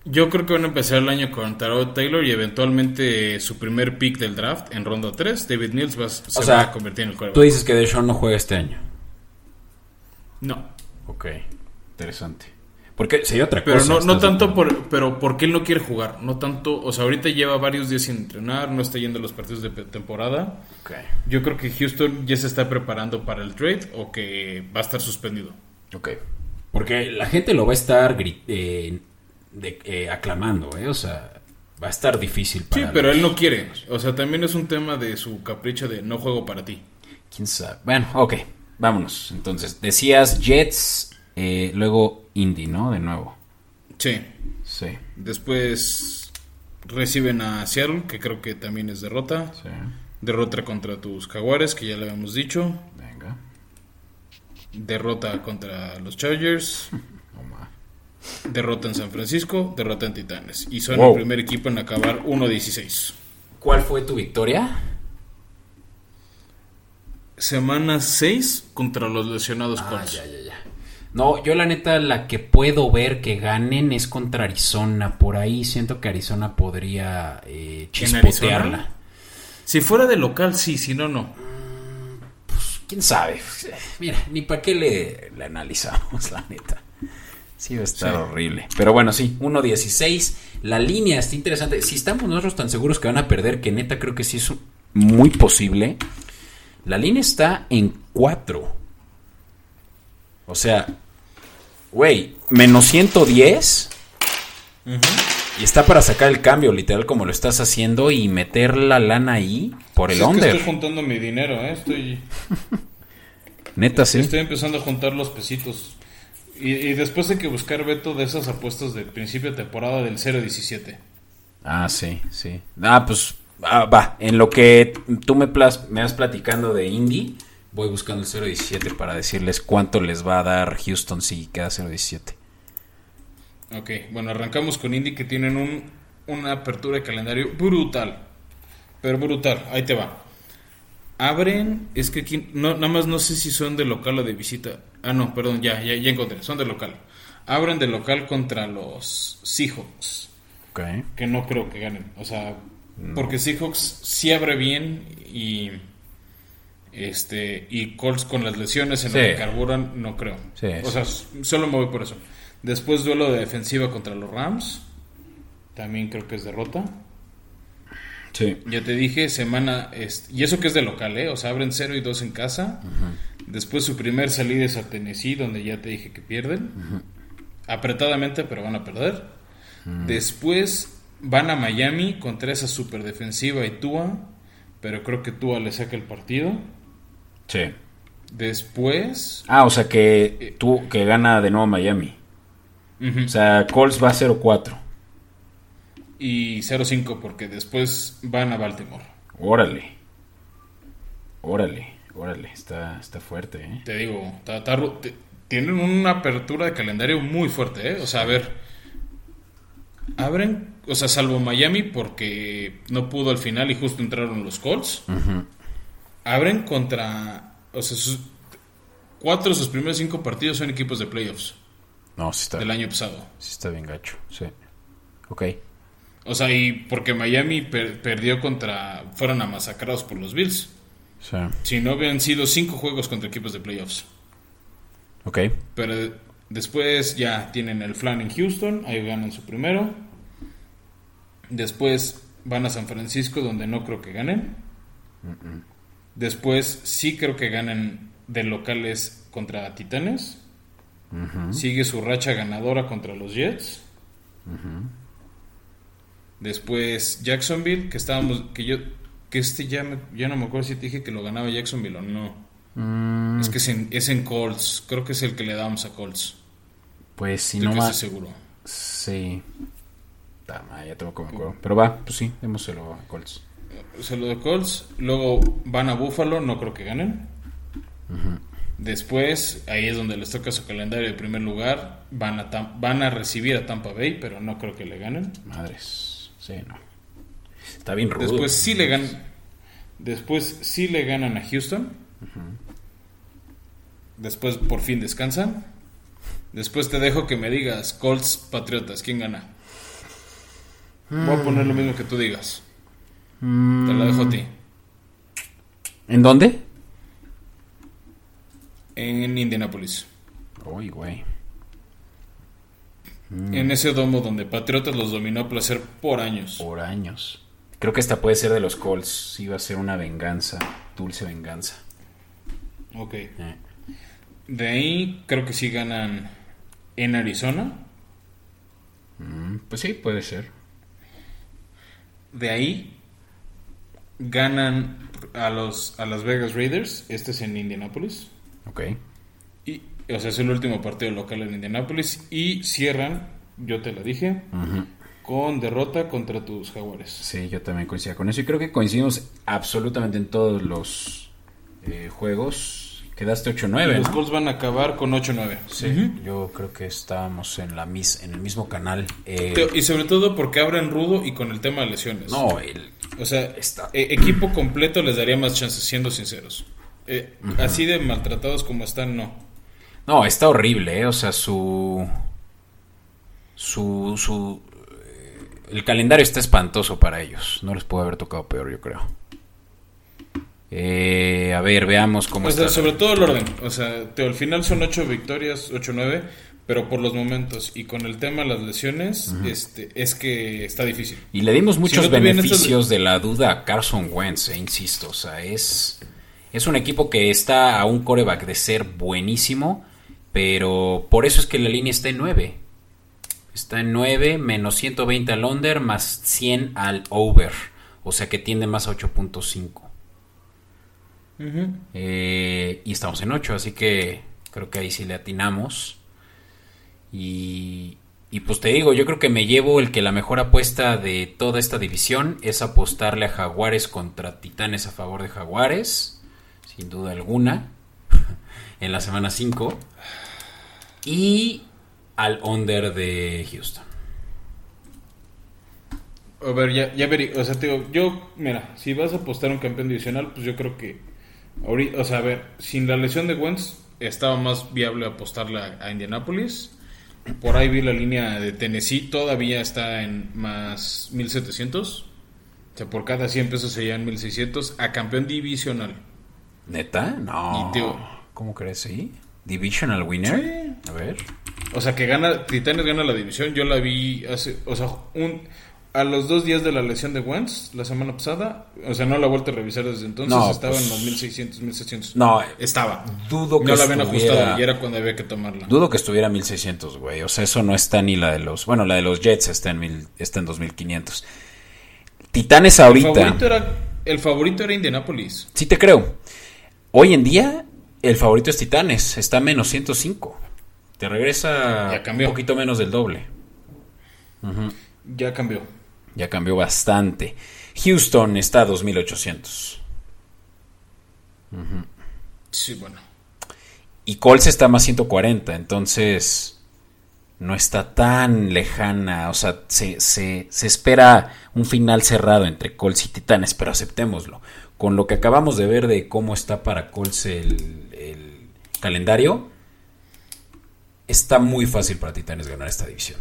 Yo creo que van a empezar el año con Tarot Taylor y eventualmente su primer pick del draft en ronda 3. David Mills va, se O sea, va a convertir en el quarterback. Tú dices que Deshaun no juega este año. No. Ok, interesante. Porque sería otra Pero cosa. no, no ¿estás de tanto por, pero porque él no quiere jugar. No tanto, o sea, ahorita lleva varios días sin entrenar, no está yendo a los partidos de temporada. Ok. Yo creo que Houston ya se está preparando para el trade o que va a estar suspendido. Ok. Porque la gente lo va a estar eh, de- eh, aclamando, ¿eh? O sea, va a estar difícil Sí, para pero los- él no quiere. O sea, también es un tema de su capricho de no juego para ti. ¿Quién sabe? Bueno, ok. Vámonos. Entonces, decías Jets, eh, luego Indy, ¿no? De nuevo. Sí. Sí. Después reciben a Seattle, que creo que también es derrota. Sí. Derrota contra tus Jaguares, que ya le habíamos dicho. Venga. Derrota contra los Chargers. Derrota en San Francisco. Derrota en Titanes. Y son Wow. el primer equipo en acabar 1-16. ¿Cuál fue tu victoria? Semana 6 contra los lesionados Ah, Colts. ya, ya, ya. No, yo la neta la que puedo ver que ganen es contra Arizona. Por ahí siento que Arizona podría eh, chispotearla. Arizona? Si fuera de local, sí. Si no, no. ¿Quién sabe? Mira, ni para qué le, le analizamos, la neta. Sí, va a estar Sí. horrible. Pero bueno, sí, 1.16. La línea está interesante. Si estamos nosotros tan seguros que van a perder, que neta creo que sí es muy posible. La línea está en 4. O sea, güey, menos 110. Y está para sacar el cambio, literal, como lo estás haciendo, y meter la lana ahí por el Es que under. estoy juntando mi dinero, ¿eh? Estoy, Neta, sí. estoy empezando a juntar los pesitos. Y, y después hay que buscar Beto de esas apuestas del principio de temporada del 0-17. Ah, sí, sí. Ah, pues ah, va. En lo que tú me, plas- me vas platicando de Indy, Voy buscando el 0.17 para decirles cuánto les va a dar Houston si queda 0-17. Ok, bueno, arrancamos con Indy que tienen un, una apertura de calendario brutal. Pero brutal, ahí te va. Abren, es que aquí, no, nada más no sé si son de local o de visita. Ah, no, perdón, ya, ya, ya encontré, son de local. Abren de local contra los Seahawks, que no creo que ganen. O sea, porque Seahawks sí abre bien y este y Colts con las lesiones en lo Sí. que carburan, no creo. Sí, o sea, solo me voy por eso. Después duelo de defensiva contra los Rams. También creo que es derrota. Sí. Ya te dije, semana... y eso que es de local, ¿eh? O sea, abren 0 y 2 en casa. Después su primer salida es a Tennessee, donde ya te dije que pierden. Apretadamente, pero van a perder. Después van a Miami contra esa super defensiva y Tua. Pero creo que Tua le saca el partido. Sí. Después... Ah, o sea que tú que gana de nuevo Miami. O sea, Colts va 0-4. Y 0-5 porque después van a Baltimore. Órale. Órale, órale. Está, está fuerte, ¿eh? Te digo, está- está ru- te- tienen una apertura de calendario muy fuerte, ¿eh? O sea, a ver, abren, o sea, salvo Miami porque no pudo al final y justo entraron los Colts. Abren contra, o sea, sus, cuatro de sus primeros cinco partidos son equipos de playoffs No, sí está, del año pasado. sí está bien gacho. Sí. Ok. O sea, y porque Miami per- perdió contra, fueron amasacrados por los Bills. Sí. Si no habían sido cinco juegos contra equipos de playoffs. Ok. Pero después ya tienen el flan en Houston, ahí ganan su primero. Después van a San Francisco, donde no creo que ganen. Después sí creo que ganen de locales contra Titanes. Sigue su racha ganadora contra los Jets. Después Jacksonville, que estábamos, que yo, que este ya, me- ya no me acuerdo si te dije que lo ganaba Jacksonville o no. Mm, Es que es en, es en Colts, creo que es el que le damos a Colts. pues si Estoy no más. seguro. Sí. Ya tengo que me acuerdo. Pero va, pues sí, démoselo a Colts. Se lo de Colts. Luego van a Buffalo, no creo que ganen. Después, ahí es donde les toca su calendario de primer lugar. Van a, van a recibir a Tampa Bay, pero no creo que le ganen. Madres. Sí, no. Está bien rudo. Después sí le ganan. Después sí le ganan a Houston. Después por fin descansan. Después te dejo que me digas Colts Patriotas, ¿quién gana? Voy a poner lo mismo que tú digas. Te lo dejo a ti. ¿En dónde? En Indianapolis. Uy, güey. En ese domo donde Patriotas los dominó a placer por años. Por años. Creo que esta puede ser de los Colts. Va a ser una venganza. Dulce venganza. Ok. Eh. De ahí creo que sí ganan en Arizona. Mm, pues sí, puede ser. De ahí ganan a los a las Vegas Raiders. Este es en Indianapolis. Ok. O sea, es el último partido local en Indianapolis. Y cierran, yo te lo dije, con derrota contra tus jaguares. Sí, yo también coincido con eso. Y creo que coincidimos absolutamente en todos los eh, juegos. Quedaste Y 8-9, los ¿no? Colts van a acabar con 8-9. Sí, yo creo que estábamos en, la mis, en el mismo canal. Eh, Y sobre todo porque abren rudo y con el tema de lesiones. no, el, O sea, Está- e- equipo completo les daría más chances, siendo sinceros. Eh, Así de maltratados como están, no. No, está horrible, ¿eh? O sea, su. Su. su eh, el calendario está espantoso para ellos. No les puede haber tocado peor, yo creo. Eh, a ver, veamos cómo O sea, está. sobre todo el orden. O sea, te- al final son 8 victorias, 8-9, pero por los momentos y con el tema de las lesiones, este, es que está difícil. Y le dimos muchos no beneficios de la duda a Carson Wentz, eh, insisto. O sea, es. Es un equipo que está a un coreback de ser buenísimo, pero por eso es que la línea está en 9. Está en 9, menos 120 al under, más 100 al over. O sea que tiende más a 8.5. Eh, y estamos en 8, así que creo que ahí sí le atinamos. Y, y pues te digo, yo creo que me llevo el que la mejor apuesta de toda esta división es apostarle a Jaguares contra Titanes a favor de Jaguares, sin duda alguna, en la semana 5. Y al under de Houston. A ver, ya, ya veré. O sea, te digo, yo, mira, si vas a apostar a un campeón divisional, pues yo creo que. Ahorita, o sea, a ver, sin la lesión de Wentz, estaba más viable apostarle a, a Indianapolis. Por ahí vi la línea de Tennessee, todavía está en más 1700. O sea, por cada 100 pesos serían 1600 a campeón divisional. ¿Neta? No. ¿Cómo crees? ¿Sí? ¿Divisional winner? A ver. O sea, que gana, Titanes gana la división. Yo la vi hace, o sea, un, a los dos días de la lesión de Wentz, la semana pasada. O sea, no la he vuelto a revisar desde entonces. No, estaba pues- en los 1600, 1700. No, Estaba. dudo que No la habían ajustado y era cuando había que tomarla. Dudo que estuviera en 1600, güey. O sea, eso no está ni la de los. Bueno, la de los Jets está en, mil, está en 2500. Titanes el, ahorita. favorito era, el favorito era Indianapolis. Sí, te creo. Hoy en día, el favorito es Titanes. Está a menos 105. Te regresa Ya cambió. un poquito menos del doble. Ya cambió. Ya cambió bastante. Houston está a 2800. Sí, bueno. Y Colts está más 140, entonces no está tan lejana. O sea, se, se, se espera un final cerrado entre Colts y Titanes, pero aceptémoslo. Con lo que acabamos de ver de cómo está para Colts el, el calendario, está muy fácil para Titanes ganar esta división.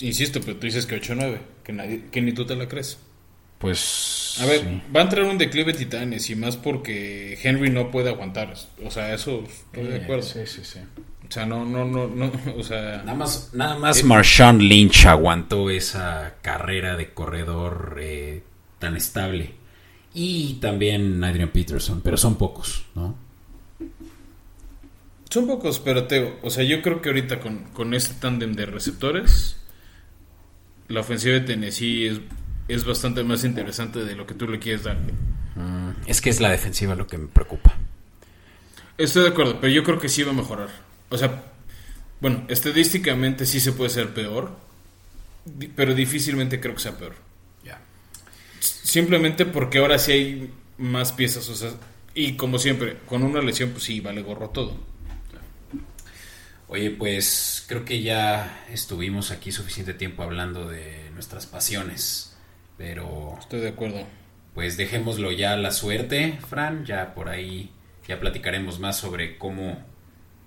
Insisto, pero tú dices que 8-9, que, nadie- que ni tú te la crees. Pues. A ver, sí. va a entrar un declive Titanes y más porque Henry no puede aguantar. O sea, eso estoy de acuerdo. Sí, sí, sí. O sea, no, no, no, no, o sea... Nada más, nada más Marshawn Lynch aguantó esa carrera de corredor eh, tan estable. Y también Adrian Peterson, pero son pocos, ¿no? Son pocos, pero Teo, o sea, yo creo que ahorita con, con este tándem de receptores, la ofensiva de Tennessee es, es bastante más interesante de lo que tú le quieres dar. Mm, es que es la defensiva lo que me preocupa. Estoy de acuerdo, pero yo creo que sí va a mejorar. O sea, bueno, estadísticamente sí se puede ser peor, pero difícilmente creo que sea peor. Simplemente porque ahora sí hay más piezas, o sea, y como siempre, con una lesión, pues sí, vale gorro todo. Oye, pues creo que ya estuvimos aquí suficiente tiempo hablando de nuestras pasiones, pero Estoy de acuerdo. pues dejémoslo ya a la suerte, Fran, ya por ahí ya platicaremos más sobre cómo,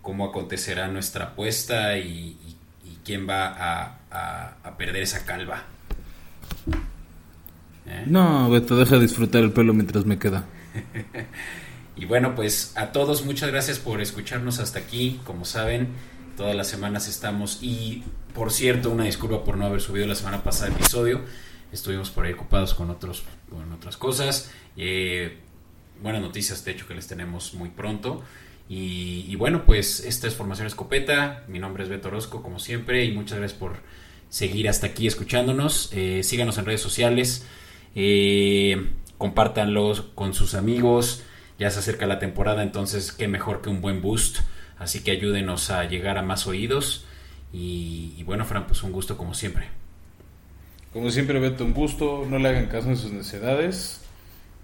cómo acontecerá nuestra apuesta y, y- y quién va a, a- a perder esa calva. ¿Eh? No, Beto, deja disfrutar el pelo mientras me queda. Y bueno, pues a todos muchas gracias por escucharnos hasta aquí. Como saben, todas las semanas estamos. Y por cierto, una disculpa por no haber subido la semana pasada el episodio. Estuvimos por ahí ocupados con, otros, con otras cosas. Eh, buenas noticias, de hecho, que les tenemos muy pronto. Y, bueno, pues esta es Formación Escopeta. Mi nombre es Beto Orozco, como siempre. Y muchas gracias por seguir hasta aquí escuchándonos. Eh, síganos en redes sociales. Eh, compártanlos con sus amigos. Ya se acerca la temporada, entonces qué mejor que un buen boost. Así que ayúdenos a llegar a más oídos. Y, y bueno, Fran, pues un gusto como siempre. Como siempre, Beto, un gusto. No le hagan caso en sus necesidades.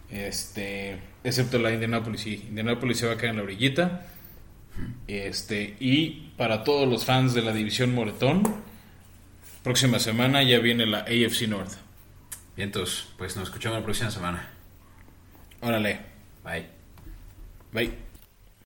Este, excepto la Indianapolis, sí. Indianapolis se va a quedar en la orillita. Este, y para todos los fans de la división Moretón, próxima semana ya viene la AFC North. Bien, entonces, pues nos escuchamos la próxima semana. Órale. Bye. Bye.